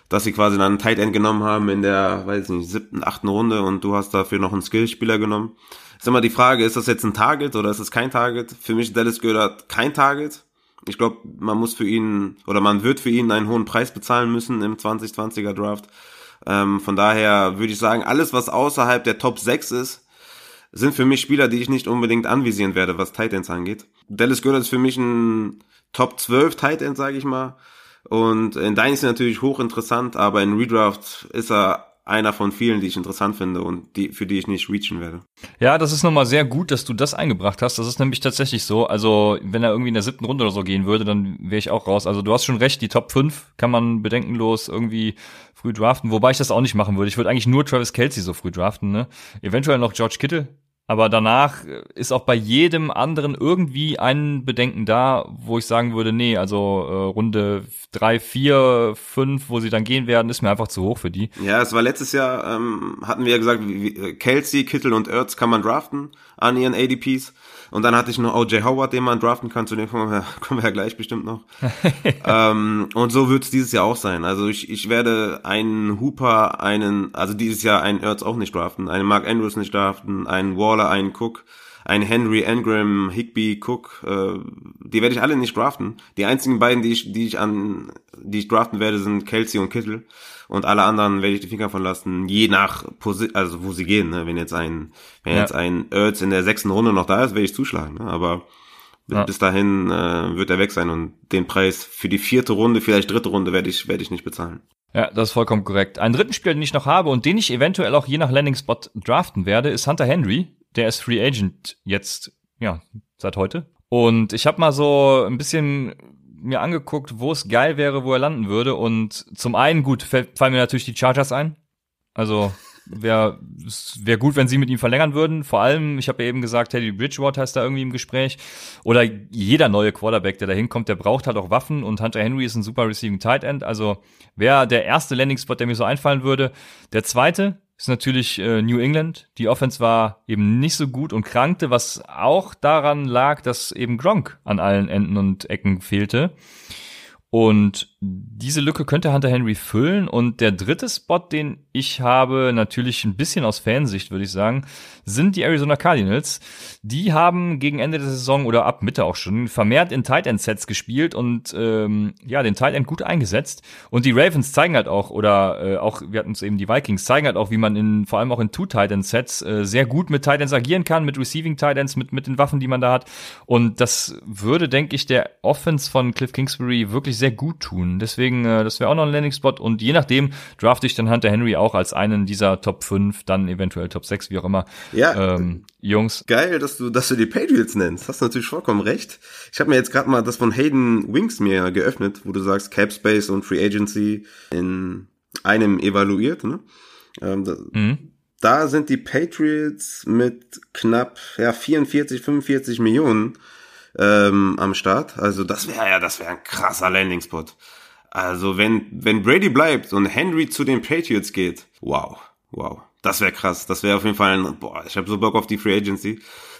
dass sie quasi dann einen Tight End genommen haben in der, weiß nicht, siebten, achten Runde und du hast dafür noch einen Skillspieler genommen. Ist immer die Frage, ist das jetzt ein Target oder ist es kein Target? Für mich Dallas Goddard kein Target. Ich glaube, man muss für ihn oder man wird für ihn einen hohen Preis bezahlen müssen im 2020er Draft. Ähm, von daher würde ich sagen, alles was außerhalb der Top 6 ist, sind für mich Spieler, die ich nicht unbedingt anvisieren werde, was Tight angeht. Dallas Goddard ist für mich ein Top 12 Tight sage ich mal. Und in Dynasty natürlich hochinteressant, aber in Redraft ist er einer von vielen, die ich interessant finde und die, für die ich nicht reachen werde. Ja, das ist nochmal sehr gut, dass du das eingebracht hast. Das ist nämlich tatsächlich so. Also, wenn er irgendwie in der siebten Runde oder so gehen würde, dann wäre ich auch raus. Also, du hast schon recht, die Top 5 kann man bedenkenlos irgendwie früh draften, wobei ich das auch nicht machen würde. Ich würde eigentlich nur Travis Kelsey so früh draften, ne? Eventuell noch George Kittle, aber danach ist auch bei jedem anderen irgendwie ein Bedenken da, wo ich sagen würde, nee, also äh, Runde drei, vier, fünf, wo sie dann gehen werden, ist mir einfach zu hoch für die. Ja, es war letztes Jahr, ähm, hatten wir ja gesagt, wie, Kelsey, Kittel und Ertz kann man draften an ihren ADPs. Und dann hatte ich noch OJ Howard, den man draften kann, zu dem kommen wir, kommen wir ja gleich bestimmt noch. ähm, und so wird es dieses Jahr auch sein. Also ich, ich werde einen Hooper, einen, also dieses Jahr einen Ertz auch nicht draften, einen Mark Andrews nicht draften, einen Waller, einen Cook, einen Henry, Engram, Higby, Cook, äh, die werde ich alle nicht draften. Die einzigen beiden, die ich, die ich an, die ich draften werde, sind Kelsey und Kittel und alle anderen werde ich die Finger von lassen, je nach Posi also wo sie gehen. Ne? Wenn jetzt ein, wenn ja. jetzt ein Ertz in der sechsten Runde noch da ist, werde ich zuschlagen. Ne? Aber ja. bis dahin äh, wird er weg sein und den Preis für die vierte Runde, vielleicht dritte Runde werde ich, werde ich nicht bezahlen. Ja, das ist vollkommen korrekt. Einen dritten Spieler, den ich noch habe und den ich eventuell auch je nach Landing-Spot draften werde, ist Hunter Henry. Der ist Free Agent jetzt, ja, seit heute. Und ich habe mal so ein bisschen mir angeguckt, wo es geil wäre, wo er landen würde. Und zum einen, gut, fallen mir natürlich die Chargers ein. Also wäre wär gut, wenn sie mit ihm verlängern würden. Vor allem, ich habe ja eben gesagt, Teddy Bridgewater ist da irgendwie im Gespräch. Oder jeder neue Quarterback, der da hinkommt, der braucht halt auch Waffen. Und Hunter Henry ist ein super Receiving Tight End. Also wäre der erste Landing-Spot, der mir so einfallen würde. Der zweite ist natürlich äh, New England. Die Offense war eben nicht so gut und krankte, was auch daran lag, dass eben Gronk an allen Enden und Ecken fehlte. Und diese Lücke könnte Hunter Henry füllen. Und der dritte Spot, den ich habe, natürlich ein bisschen aus Fansicht, würde ich sagen, sind die Arizona Cardinals. Die haben gegen Ende der Saison oder ab Mitte auch schon vermehrt in Tight End Sets gespielt und ähm, ja, den Tight End gut eingesetzt. Und die Ravens zeigen halt auch, oder äh, auch, wir hatten es eben die Vikings, zeigen halt auch, wie man in vor allem auch in Two Tight End Sets äh, sehr gut mit Tight Ends agieren kann, mit Receiving Tight Ends, mit, mit den Waffen, die man da hat. Und das würde, denke ich, der Offense von Cliff Kingsbury wirklich sehr gut tun. Deswegen, äh, das wäre auch noch ein Landing-Spot. Und je nachdem drafte ich dann Hunter Henry auch als einen dieser Top 5, dann eventuell Top 6, wie auch immer. Ja. Ähm, Jungs. Geil, dass du, dass du die Patriots nennst. Hast natürlich vollkommen recht. Ich habe mir jetzt gerade mal das von Hayden Wings mir geöffnet, wo du sagst, Cap Space und Free Agency in einem evaluiert. Ne? Ähm, da, mhm. da sind die Patriots mit knapp ja, 44, 45 Millionen ähm, am Start. Also das wäre ja, das wäre ein krasser Landing-Spot. Also wenn, wenn Brady bleibt und Henry zu den Patriots geht, wow, wow. Das wäre krass. Das wäre auf jeden Fall ein, boah, ich habe so Bock auf die Free Agency.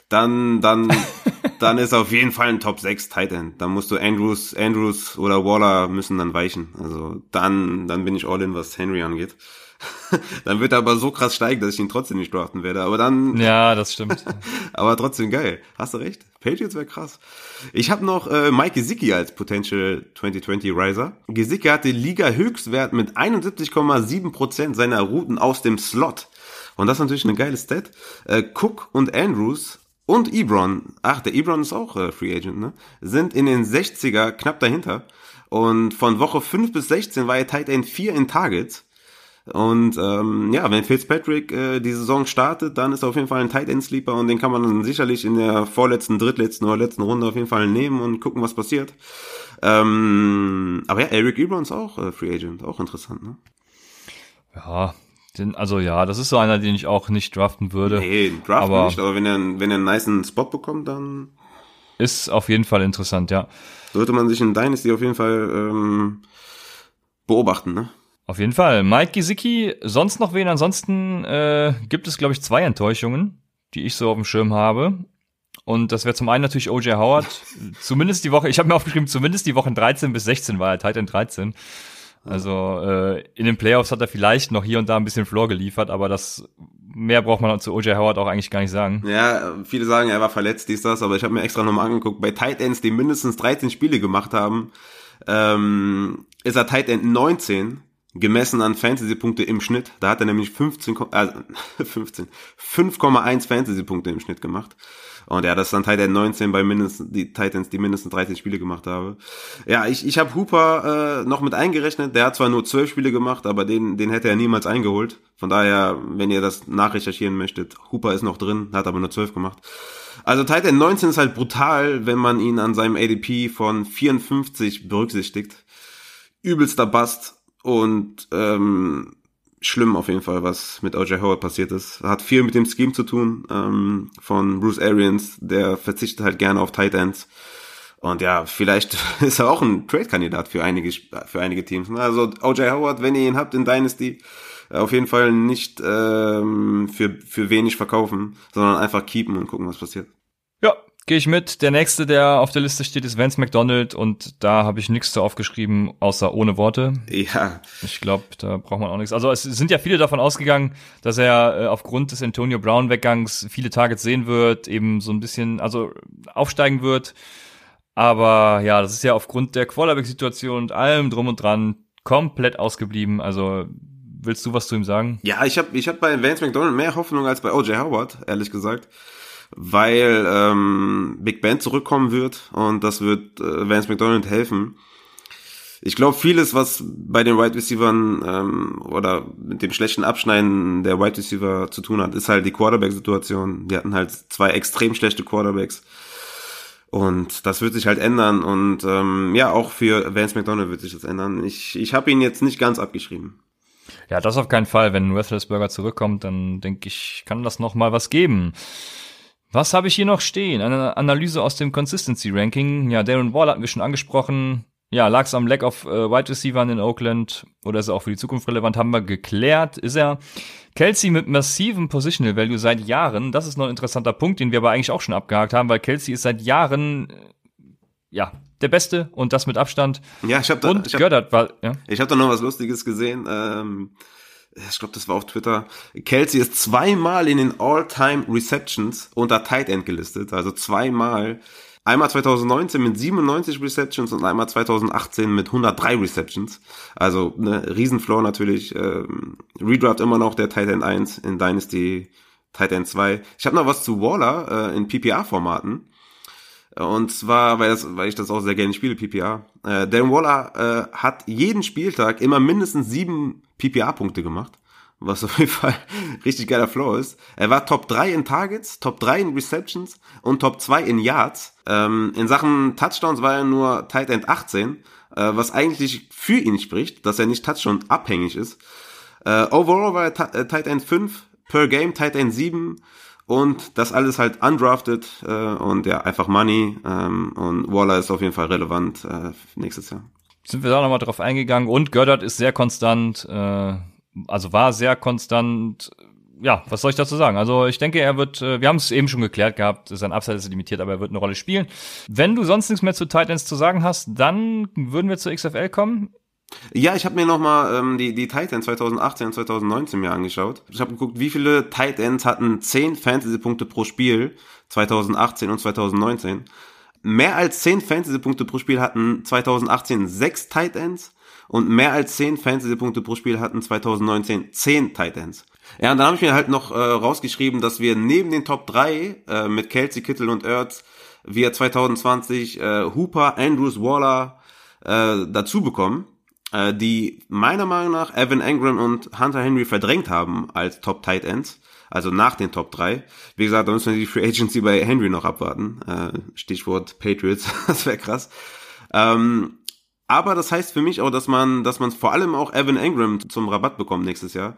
Dann, dann, dann ist auf jeden Fall ein Top 6 Tight End. Dann musst du Andrews, Andrews oder Waller müssen dann weichen. Also dann, dann bin ich all in, was Henry angeht. dann wird er aber so krass steigen, dass ich ihn trotzdem nicht draften werde. Aber dann. Ja, das stimmt. aber trotzdem geil. Hast du recht? Patriots wäre krass. Ich habe noch äh, Mike Gesicki als Potential 2020 Riser. Gesicki hat den Liga-Höchstwert mit 71,7% seiner Routen aus dem Slot. Und das ist natürlich eine geile Stat. Äh, Cook und Andrews und Ebron, ach, der Ebron ist auch äh, Free Agent, ne? Sind in den 60er knapp dahinter. Und von Woche 5 bis 16 war er Tight End 4 in Targets. Und ähm, ja, wenn Fitzpatrick äh, die Saison startet, dann ist er auf jeden Fall ein Tight End Sleeper und den kann man dann sicherlich in der vorletzten, drittletzten oder letzten Runde auf jeden Fall nehmen und gucken, was passiert. Ähm, aber ja, Eric Ebron ist auch äh, Free Agent, auch interessant, ne? Ja, den, also ja, das ist so einer, den ich auch nicht draften würde. Nee, draften aber nicht, aber wenn er, wenn er einen niceen Spot bekommt, dann. Ist auf jeden Fall interessant, ja. Sollte man sich in Dynasty auf jeden Fall ähm, beobachten, ne? Auf jeden Fall. Mike Gesicki, sonst noch wen? Ansonsten äh, gibt es, glaube ich, zwei Enttäuschungen, die ich so auf dem Schirm habe. Und das wäre zum einen natürlich O.J. Howard. zumindest die Woche, ich habe mir aufgeschrieben, zumindest die Wochen 13 bis 16 war er Titan 13. Also äh, in den Playoffs hat er vielleicht noch hier und da ein bisschen Floor geliefert, aber das mehr braucht man zu O.J. Howard auch eigentlich gar nicht sagen. Ja, viele sagen, er war verletzt, dies, das, aber ich habe mir extra nochmal angeguckt, bei Tight Ends, die mindestens 13 Spiele gemacht haben, ähm, ist er Tight End 19, gemessen an Fantasy-Punkte im Schnitt. Da hat er nämlich 15, äh, 15, 5,1 Fantasy-Punkte im Schnitt gemacht. Und ja, das ist dann Tight End 19 bei mindestens die Titans, die mindestens 13 Spiele gemacht habe. Ja, ich, ich habe Hooper äh, noch mit eingerechnet. Der hat zwar nur 12 Spiele gemacht, aber den, den hätte er niemals eingeholt. Von daher, wenn ihr das nachrecherchieren möchtet, Hooper ist noch drin, hat aber nur 12 gemacht. Also Tight End 19 ist halt brutal, wenn man ihn an seinem ADP von 54 berücksichtigt. Übelster Bust und ähm, schlimm auf jeden Fall, was mit O.J. Howard passiert ist. Hat viel mit dem Scheme zu tun ähm, von Bruce Arians, der verzichtet halt gerne auf Tight Ends. Und ja, vielleicht ist er auch ein Trade-Kandidat für einige, für einige Teams. Also O.J. Howard, wenn ihr ihn habt in Dynasty, auf jeden Fall nicht ähm, für, für wenig verkaufen, sondern einfach keepen und gucken, was passiert. Gehe ich mit. Der nächste, der auf der Liste steht, ist Vance McDonald und da habe ich nichts zu aufgeschrieben, außer ohne Worte. Ja. Ich glaube, da braucht man auch nichts. Also es sind ja viele davon ausgegangen, dass er äh, aufgrund des Antonio Brown Weggangs viele Targets sehen wird, eben so ein bisschen, also aufsteigen wird. Aber ja, das ist ja aufgrund der Quarterback-Situation und allem drum und dran komplett ausgeblieben. Also willst du was zu ihm sagen? Ja, ich habe ich hab bei Vance McDonald mehr Hoffnung als bei OJ Howard, ehrlich gesagt weil ähm, Big Ben zurückkommen wird und das wird äh, Vance McDonald helfen. Ich glaube, vieles, was bei den Wide Receivers ähm, oder mit dem schlechten Abschneiden der Wide Receiver zu tun hat, ist halt die Quarterback-Situation. Die hatten halt zwei extrem schlechte Quarterbacks. Und das wird sich halt ändern. Und ähm, ja, auch für Vance McDonald wird sich das ändern. Ich, ich habe ihn jetzt nicht ganz abgeschrieben. Ja, das auf keinen Fall. Wenn Roethlisberger zurückkommt, dann denke ich, kann das noch mal was geben. Was habe ich hier noch stehen? Eine Analyse aus dem Consistency Ranking. Ja, Darren Wall hatten wir schon angesprochen. Ja, lag es am Lack of äh, Wide Receivers in Oakland oder ist er auch für die Zukunft relevant? Haben wir geklärt. Ist er Kelsey mit massivem Positional Value seit Jahren? Das ist noch ein interessanter Punkt, den wir aber eigentlich auch schon abgehakt haben, weil Kelsey ist seit Jahren ja, der Beste und das mit Abstand. Ja, ich habe da, und ich hab, Gördert war, ja. Ich habe da noch was Lustiges gesehen. Ähm, ich glaube, das war auf Twitter. Kelsey ist zweimal in den All-Time Receptions unter Tight End gelistet, also zweimal. Einmal 2019 mit 97 Receptions und einmal 2018 mit 103 Receptions. Also ne, Riesenfloor natürlich. Ähm, Redraft immer noch der Tight End 1 in Dynasty Tight End 2. Ich habe noch was zu Waller äh, in PPR-Formaten. Und zwar, weil, das, weil ich das auch sehr gerne spiele, PPA. Äh, Dan Waller äh, hat jeden Spieltag immer mindestens sieben PPA-Punkte gemacht. Was auf jeden Fall richtig geiler Flow ist. Er war Top 3 in Targets, Top 3 in Receptions und Top 2 in Yards. Ähm, in Sachen Touchdowns war er nur Tight End 18, äh, was eigentlich für ihn spricht, dass er nicht Touchdown abhängig ist. Äh, overall war er äh, Tight End 5, per Game Tight End 7 und das alles halt undrafted äh, und ja, einfach Money. Ähm, und Waller ist auf jeden Fall relevant äh, nächstes Jahr. Sind wir da nochmal drauf eingegangen und Gördert ist sehr konstant, äh, also war sehr konstant. Ja, was soll ich dazu sagen? Also ich denke, er wird, äh, wir haben es eben schon geklärt gehabt, sein Upside ist limitiert, aber er wird eine Rolle spielen. Wenn du sonst nichts mehr zu Titans zu sagen hast, dann würden wir zur XFL kommen. Ja, ich habe mir nochmal ähm, die, die Tight Ends 2018 und 2019 mir angeschaut. Ich habe geguckt, wie viele Tight Ends hatten 10 Fantasy-Punkte pro Spiel 2018 und 2019. Mehr als 10 Fantasy-Punkte pro Spiel hatten 2018 6 Tight Ends und mehr als 10 Fantasy-Punkte pro Spiel hatten 2019 10 Tight Ends. Ja, und dann habe ich mir halt noch äh, rausgeschrieben, dass wir neben den Top 3 äh, mit Kelsey, Kittel und Ertz wir 2020 äh, Hooper, Andrews, Waller äh, dazu bekommen äh, die meiner Meinung nach Evan Engram und Hunter Henry verdrängt haben als Top Tight Ends, also nach den Top 3. Wie gesagt, da müssen wir die Free Agency bei Henry noch abwarten. Äh, Stichwort Patriots, das wäre krass. Ähm, aber das heißt für mich auch, dass man, dass man vor allem auch Evan Engram zum Rabatt bekommt nächstes Jahr.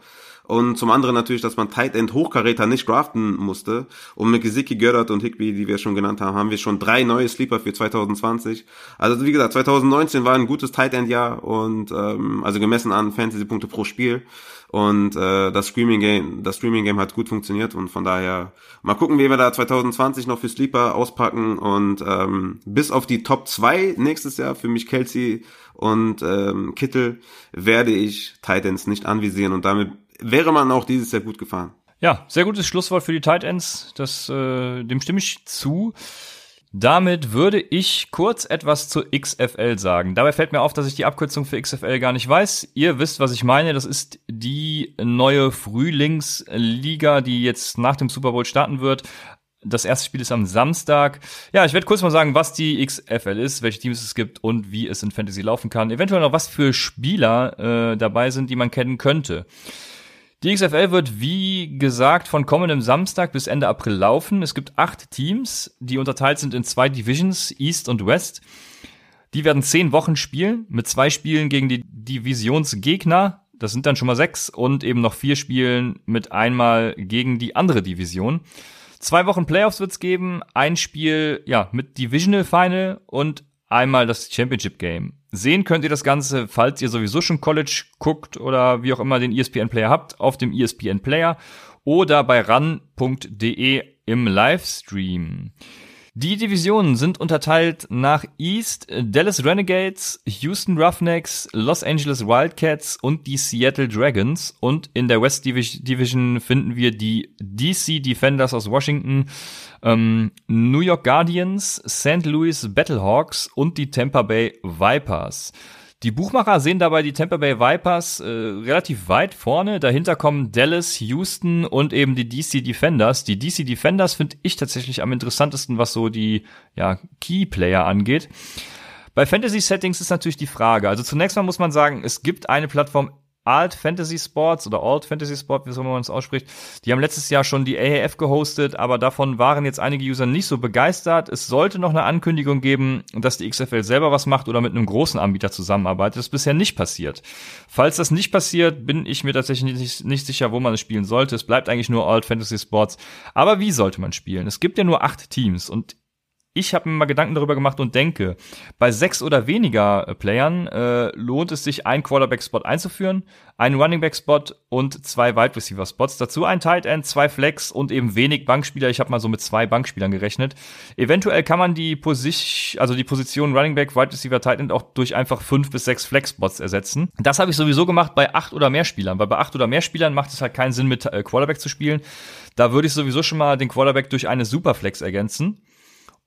Und zum anderen natürlich, dass man Tight End Hochkaräter nicht draften musste. Und mit Gesicki, Gördert und Higby, die wir schon genannt haben, haben wir schon drei neue Sleeper für 2020. Also wie gesagt, 2019 war ein gutes Tight End Jahr und ähm, also gemessen an Fantasy Punkte pro Spiel. Und äh, das Streaming Game, das Streaming Game hat gut funktioniert und von daher mal gucken, wie wir da 2020 noch für Sleeper auspacken und ähm, bis auf die Top 2 nächstes Jahr für mich Kelsey und ähm, Kittel werde ich Titans nicht anvisieren und damit wäre man auch dieses Jahr gut gefahren. Ja, sehr gutes Schlusswort für die Tight Ends. Das, äh, dem stimme ich zu. Damit würde ich kurz etwas zur XFL sagen. Dabei fällt mir auf, dass ich die Abkürzung für XFL gar nicht weiß. Ihr wisst, was ich meine. Das ist die neue Frühlingsliga, die jetzt nach dem Super Bowl starten wird. Das erste Spiel ist am Samstag. Ja, ich werde kurz mal sagen, was die XFL ist, welche Teams es gibt und wie es in Fantasy laufen kann. Eventuell noch was für Spieler äh, dabei sind, die man kennen könnte. Die XFL wird, wie gesagt, von kommendem Samstag bis Ende April laufen. Es gibt acht Teams, die unterteilt sind in zwei Divisions, East und West. Die werden zehn Wochen spielen, mit zwei Spielen gegen die Divisionsgegner. Das sind dann schon mal sechs und eben noch vier Spielen mit einmal gegen die andere Division. Zwei Wochen Playoffs wird's geben, ein Spiel, ja, mit Divisional Final und einmal das Championship Game. Sehen könnt ihr das Ganze, falls ihr sowieso schon College guckt oder wie auch immer den ESPN Player habt, auf dem ESPN Player oder bei ran.de im Livestream. Die Divisionen sind unterteilt nach East, Dallas Renegades, Houston Roughnecks, Los Angeles Wildcats und die Seattle Dragons. Und in der West Division finden wir die DC Defenders aus Washington, ähm, New York Guardians, St. Louis Battlehawks und die Tampa Bay Vipers. Die Buchmacher sehen dabei die Tampa Bay Vipers äh, relativ weit vorne. Dahinter kommen Dallas, Houston und eben die DC Defenders. Die DC Defenders finde ich tatsächlich am interessantesten, was so die ja, Key Player angeht. Bei Fantasy Settings ist natürlich die Frage. Also zunächst mal muss man sagen, es gibt eine Plattform Alt Fantasy Sports oder Alt Fantasy Sport, wie auch man es ausspricht, die haben letztes Jahr schon die AAF gehostet, aber davon waren jetzt einige User nicht so begeistert. Es sollte noch eine Ankündigung geben, dass die XFL selber was macht oder mit einem großen Anbieter zusammenarbeitet. Das ist bisher nicht passiert. Falls das nicht passiert, bin ich mir tatsächlich nicht, nicht sicher, wo man es spielen sollte. Es bleibt eigentlich nur Alt Fantasy Sports. Aber wie sollte man spielen? Es gibt ja nur acht Teams und ich habe mir mal Gedanken darüber gemacht und denke, bei sechs oder weniger äh, Playern äh, lohnt es sich, einen Quarterback-Spot einzuführen, einen Running Back-Spot und zwei Wide Receiver-Spots. Dazu ein Tight End, zwei Flex und eben wenig Bankspieler. Ich habe mal so mit zwei Bankspielern gerechnet. Eventuell kann man die Position, also die Position Running Back, Wide Receiver, Tight End auch durch einfach fünf bis sechs Flex-Spots ersetzen. Das habe ich sowieso gemacht bei acht oder mehr Spielern, weil bei acht oder mehr Spielern macht es halt keinen Sinn, mit äh, Quarterback zu spielen. Da würde ich sowieso schon mal den Quarterback durch eine Superflex ergänzen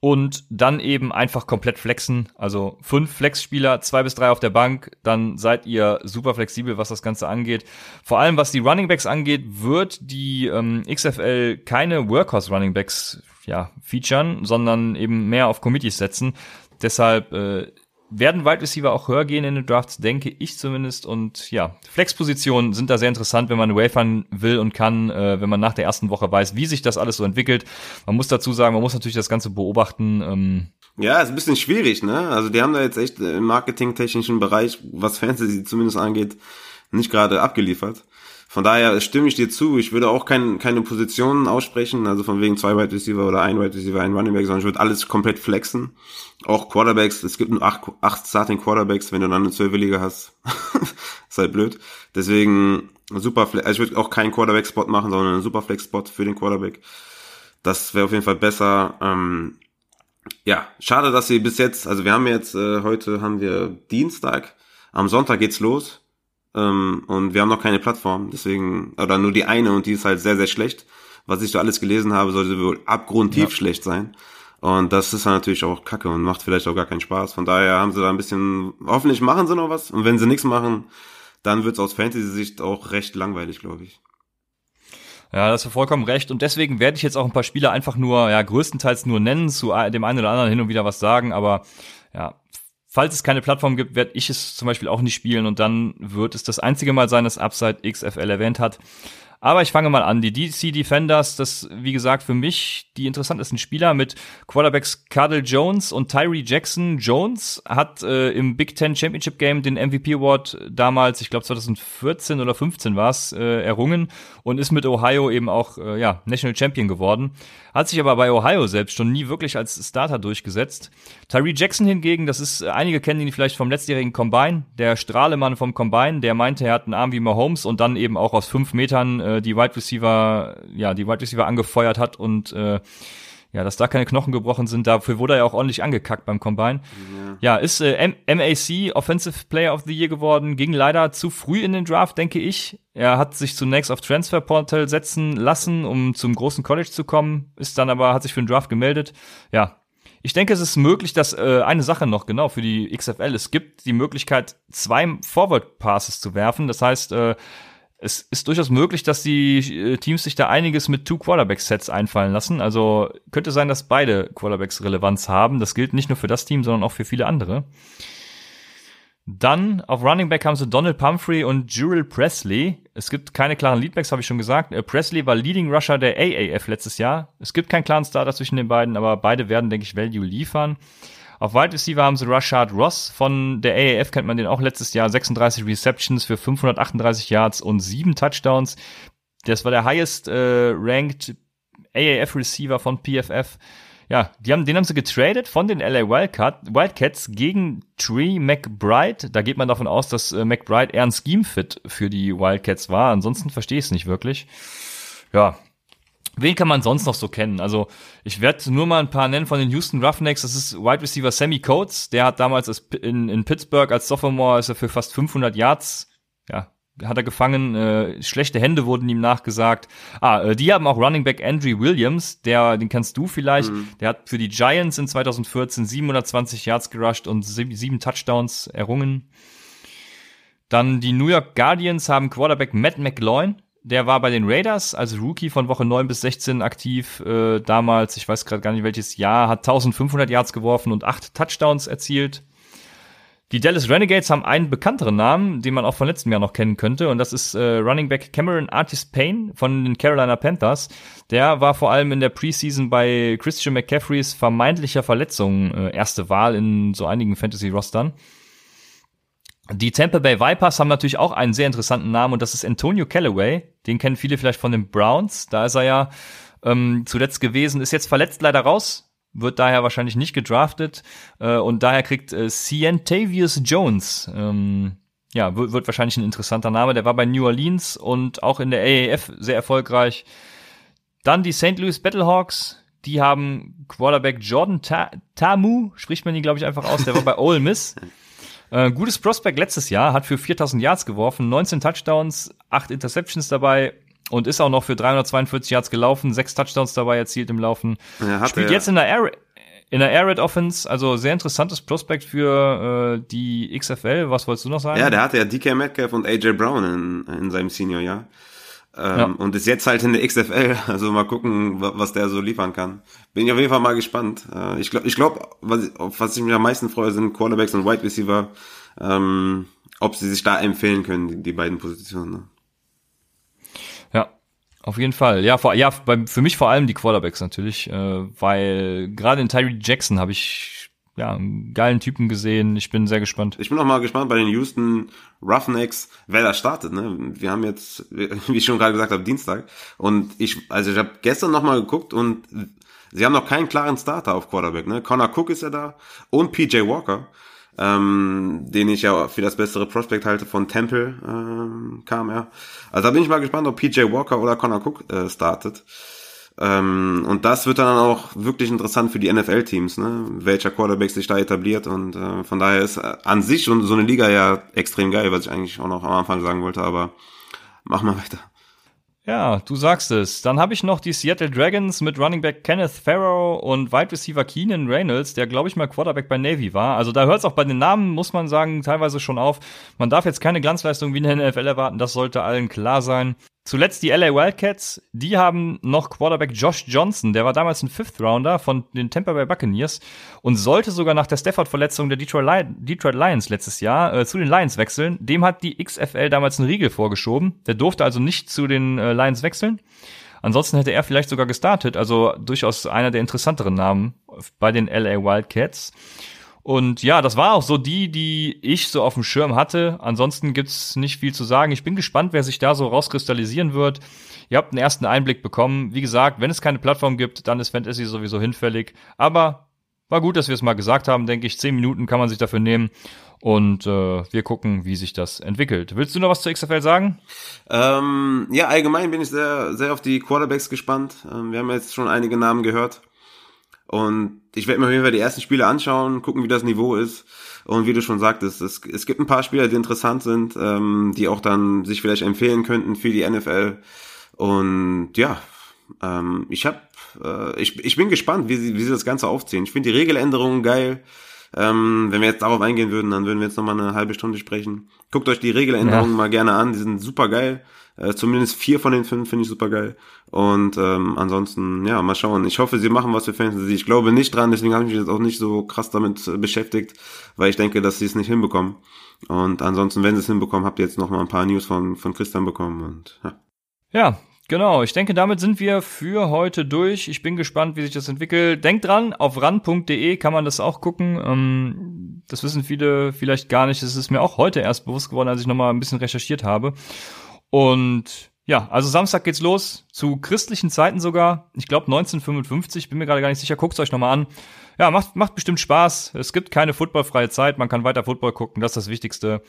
und dann eben einfach komplett flexen. Also fünf Flexspieler, zwei bis drei auf der Bank, dann seid ihr super flexibel, was das Ganze angeht. Vor allem was die Runningbacks angeht, wird die ähm, XFL keine Workhorse Runningbacks ja, featuren, sondern eben mehr auf Committees setzen. Deshalb äh, werden Wide Receiver auch höher gehen in den Drafts, denke ich zumindest. Und ja, Flexpositionen sind da sehr interessant, wenn man wafern will und kann, äh, wenn man nach der ersten Woche weiß, wie sich das alles so entwickelt. Man muss dazu sagen, man muss natürlich das Ganze beobachten. Ähm, ja, ist ein bisschen schwierig, ne? Also die haben da jetzt echt im marketingtechnischen Bereich, was Fantasy zumindest angeht, nicht gerade abgeliefert. Von daher stimme ich dir zu. Ich würde auch kein, keine Positionen aussprechen, also von wegen zwei Wide Receiver oder ein Wide Receiver, ein Running Back, sondern ich würde alles komplett flexen. Auch Quarterbacks, es gibt nur acht, acht Starting Quarterbacks, wenn du dann eine Zwölfe-Liga hast. ist halt blöd. Deswegen super, also ich würde auch keinen Quarterback-Spot machen, sondern einen Superflex-Spot für den Quarterback. Das wäre auf jeden Fall besser. Ähm, ja, schade, dass sie bis jetzt, also wir haben jetzt, äh, heute haben wir Dienstag, am Sonntag geht's los ähm, und wir haben noch keine Plattform, deswegen, oder nur die eine und die ist halt sehr, sehr schlecht. Was ich so alles gelesen habe, sollte wohl abgrundtief ja. schlecht sein. Und das ist dann natürlich auch kacke und macht vielleicht auch gar keinen Spaß. Von daher haben sie da ein bisschen, hoffentlich machen sie noch was. Und wenn sie nichts machen, dann wird's aus Fantasy-Sicht auch recht langweilig, glaube ich. Ja, das ist vollkommen recht. Und deswegen werde ich jetzt auch ein paar Spiele einfach nur, ja, größtenteils nur nennen, zu dem einen oder anderen hin und wieder was sagen. Aber ja, falls es keine Plattform gibt, werde ich es zum Beispiel auch nicht spielen und dann wird es das einzige Mal sein, dass Upside XFL erwähnt hat. Aber ich fange mal an. Die DC Defenders, das, wie gesagt, für mich die interessantesten Spieler mit Quarterbacks Cardell Jones und Tyree Jackson. Jones hat äh, im Big Ten Championship Game den MVP Award damals, ich glaube 2014 oder 15 war es, äh, errungen und ist mit Ohio eben auch äh, ja, National Champion geworden. Hat sich aber bei Ohio selbst schon nie wirklich als Starter durchgesetzt. Tyree Jackson hingegen, das ist, einige kennen ihn vielleicht vom letztjährigen Combine, der Strahlemann vom Combine, der meinte, er hat einen Arm wie Mahomes und dann eben auch aus fünf Metern äh, die Wide Receiver, ja, die Wide Receiver angefeuert hat und äh, ja, dass da keine Knochen gebrochen sind, dafür wurde er ja auch ordentlich angekackt beim Combine. Ja, ja ist äh, MAC Offensive Player of the Year geworden, ging leider zu früh in den Draft, denke ich. Er hat sich zunächst auf Transfer Portal setzen lassen, um zum großen College zu kommen, ist dann aber, hat sich für den Draft gemeldet. Ja, ich denke, es ist möglich, dass äh, eine Sache noch genau für die XFL, es gibt die Möglichkeit, zwei Forward Passes zu werfen. Das heißt, äh, es ist durchaus möglich, dass die äh, Teams sich da einiges mit Two Quarterback Sets einfallen lassen. Also könnte sein, dass beide Quarterbacks Relevanz haben. Das gilt nicht nur für das Team, sondern auch für viele andere. Dann auf Running Back haben sie Donald Pumphrey und Jurel Presley. Es gibt keine klaren Leadbacks, habe ich schon gesagt. Äh, Presley war Leading Rusher der AAF letztes Jahr. Es gibt keinen klaren Starter zwischen den beiden, aber beide werden, denke ich, Value liefern. Auf Wide Receiver haben sie Rashad Ross von der AAF, kennt man den auch letztes Jahr, 36 Receptions für 538 Yards und 7 Touchdowns. Das war der highest äh, ranked AAF Receiver von PFF. Ja, die haben, den haben sie getradet von den LA Wildcat, Wildcats gegen Tree McBride. Da geht man davon aus, dass äh, McBride eher ein Scheme-Fit für die Wildcats war. Ansonsten verstehe ich es nicht wirklich. Ja, Wen kann man sonst noch so kennen? Also, ich werde nur mal ein paar nennen von den Houston Roughnecks. Das ist Wide Receiver Sammy Coates. Der hat damals in, in Pittsburgh als Sophomore ist er für fast 500 Yards, ja, hat er gefangen. Äh, schlechte Hände wurden ihm nachgesagt. Ah, äh, die haben auch Running Back Andrew Williams. Der, den kennst du vielleicht. Mhm. Der hat für die Giants in 2014 720 Yards gerusht und sieben Touchdowns errungen. Dann die New York Guardians haben Quarterback Matt McLaurin der war bei den Raiders als Rookie von Woche 9 bis 16 aktiv. Äh, damals, ich weiß gerade gar nicht welches Jahr, hat 1500 Yards geworfen und acht Touchdowns erzielt. Die Dallas Renegades haben einen bekannteren Namen, den man auch von letztem Jahr noch kennen könnte, und das ist äh, Running Back Cameron Artis Payne von den Carolina Panthers. Der war vor allem in der Preseason bei Christian McCaffreys vermeintlicher Verletzung äh, erste Wahl in so einigen Fantasy-Rostern. Die Tampa Bay Vipers haben natürlich auch einen sehr interessanten Namen und das ist Antonio Callaway. Den kennen viele vielleicht von den Browns. Da ist er ja ähm, zuletzt gewesen, ist jetzt verletzt leider raus. wird daher wahrscheinlich nicht gedraftet äh, und daher kriegt äh, Cientavius Jones, ähm, ja, wird, wird wahrscheinlich ein interessanter Name. Der war bei New Orleans und auch in der AAF sehr erfolgreich. Dann die St. Louis Battlehawks, die haben Quarterback Jordan Ta Tamu, spricht man die, glaube ich, einfach aus, der war bei Ole Miss. Äh, gutes Prospect letztes Jahr, hat für 4000 Yards geworfen, 19 Touchdowns, 8 Interceptions dabei und ist auch noch für 342 Yards gelaufen, 6 Touchdowns dabei erzielt im Laufen. Ja, Spielt er. jetzt in der Air in der Air Raid Offense, also sehr interessantes Prospect für äh, die XFL. Was wolltest du noch sagen? Ja, der hatte ja DK Metcalf und AJ Brown in, in seinem Senior-Jahr. Ähm, ja. Und ist jetzt halt in der XFL. Also mal gucken, was der so liefern kann. Bin ich auf jeden Fall mal gespannt. Äh, ich glaube, ich glaub, was, auf was ich mich am meisten freue, sind Quarterbacks und Wide Receiver. Ähm, ob sie sich da empfehlen können, die, die beiden Positionen. Ne? Ja, auf jeden Fall. Ja, vor, ja bei, für mich vor allem die Quarterbacks natürlich, äh, weil gerade in Tyree Jackson habe ich ja, einen geilen Typen gesehen. Ich bin sehr gespannt. Ich bin auch mal gespannt bei den Houston Roughnecks, wer da startet. Ne? Wir haben jetzt, wie ich schon gerade gesagt habe, Dienstag. Und ich, also ich habe gestern noch mal geguckt und sie haben noch keinen klaren Starter auf Quarterback. Ne? Connor Cook ist ja da und PJ Walker ähm, den ich ja für das bessere Prospect halte von Temple ähm, kam er. Also da bin ich mal gespannt, ob PJ Walker oder Connor Cook äh, startet. Ähm, und das wird dann auch wirklich interessant für die NFL-Teams, ne? welcher Quarterback sich da etabliert. Und äh, von daher ist äh, an sich so, so eine Liga ja extrem geil, was ich eigentlich auch noch am Anfang sagen wollte, aber mach mal weiter. Ja, du sagst es. Dann habe ich noch die Seattle Dragons mit Running Back Kenneth Farrow und Wide Receiver Keenan Reynolds, der glaube ich mal Quarterback bei Navy war. Also da hört es auch bei den Namen, muss man sagen, teilweise schon auf. Man darf jetzt keine Glanzleistung wie in der NFL erwarten, das sollte allen klar sein. Zuletzt die LA Wildcats, die haben noch Quarterback Josh Johnson, der war damals ein Fifth Rounder von den Tampa Bay Buccaneers und sollte sogar nach der Stafford-Verletzung der Detroit, Lions, Detroit Lions letztes Jahr äh, zu den Lions wechseln. Dem hat die XFL damals einen Riegel vorgeschoben. Der durfte also nicht zu den äh, Lions wechseln. Ansonsten hätte er vielleicht sogar gestartet, also durchaus einer der interessanteren Namen bei den LA Wildcats. Und ja, das war auch so die, die ich so auf dem Schirm hatte. Ansonsten gibt's nicht viel zu sagen. Ich bin gespannt, wer sich da so rauskristallisieren wird. Ihr habt einen ersten Einblick bekommen. Wie gesagt, wenn es keine Plattform gibt, dann ist Fantasy sowieso hinfällig. Aber war gut, dass wir es mal gesagt haben, denke ich. Zehn Minuten kann man sich dafür nehmen. Und äh, wir gucken, wie sich das entwickelt. Willst du noch was zur XFL sagen? Ähm, ja, allgemein bin ich sehr, sehr auf die Quarterbacks gespannt. Ähm, wir haben jetzt schon einige Namen gehört. Und ich werde mir auf jeden Fall die ersten Spiele anschauen, gucken, wie das Niveau ist. Und wie du schon sagtest, es, es gibt ein paar Spieler, die interessant sind, ähm, die auch dann sich vielleicht empfehlen könnten für die NFL. Und ja, ähm, ich hab, äh, ich, ich bin gespannt, wie sie, wie sie das Ganze aufziehen. Ich finde die Regeländerungen geil. Ähm, wenn wir jetzt darauf eingehen würden, dann würden wir jetzt nochmal eine halbe Stunde sprechen. Guckt euch die Regeländerungen ja. mal gerne an, die sind super geil. Äh, zumindest vier von den fünf finde ich super geil. Und ähm, ansonsten, ja, mal schauen. Ich hoffe, sie machen was für Fantasy. Ich glaube nicht dran, deswegen habe ich mich jetzt auch nicht so krass damit äh, beschäftigt, weil ich denke, dass sie es nicht hinbekommen. Und ansonsten, wenn sie es hinbekommen, habt ihr jetzt noch mal ein paar News von, von Christian bekommen. Und ja. Ja, Genau, ich denke, damit sind wir für heute durch. Ich bin gespannt, wie sich das entwickelt. Denkt dran, auf ran.de kann man das auch gucken. Ähm, das wissen viele vielleicht gar nicht. Das ist mir auch heute erst bewusst geworden, als ich nochmal ein bisschen recherchiert habe. Und ja, also Samstag geht's los, zu christlichen Zeiten sogar. Ich glaube 1955, bin mir gerade gar nicht sicher. Guckt's euch nochmal an. Ja, macht, macht bestimmt Spaß. Es gibt keine footballfreie Zeit, man kann weiter Football gucken, das ist das Wichtigste.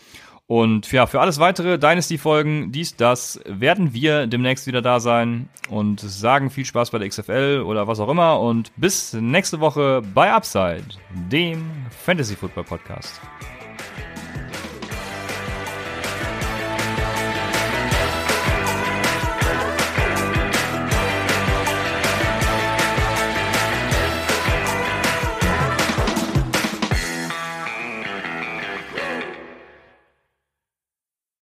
Und ja, für alles weitere Dynasty-Folgen, dies, das, werden wir demnächst wieder da sein und sagen viel Spaß bei der XFL oder was auch immer und bis nächste Woche bei Upside, dem Fantasy Football Podcast.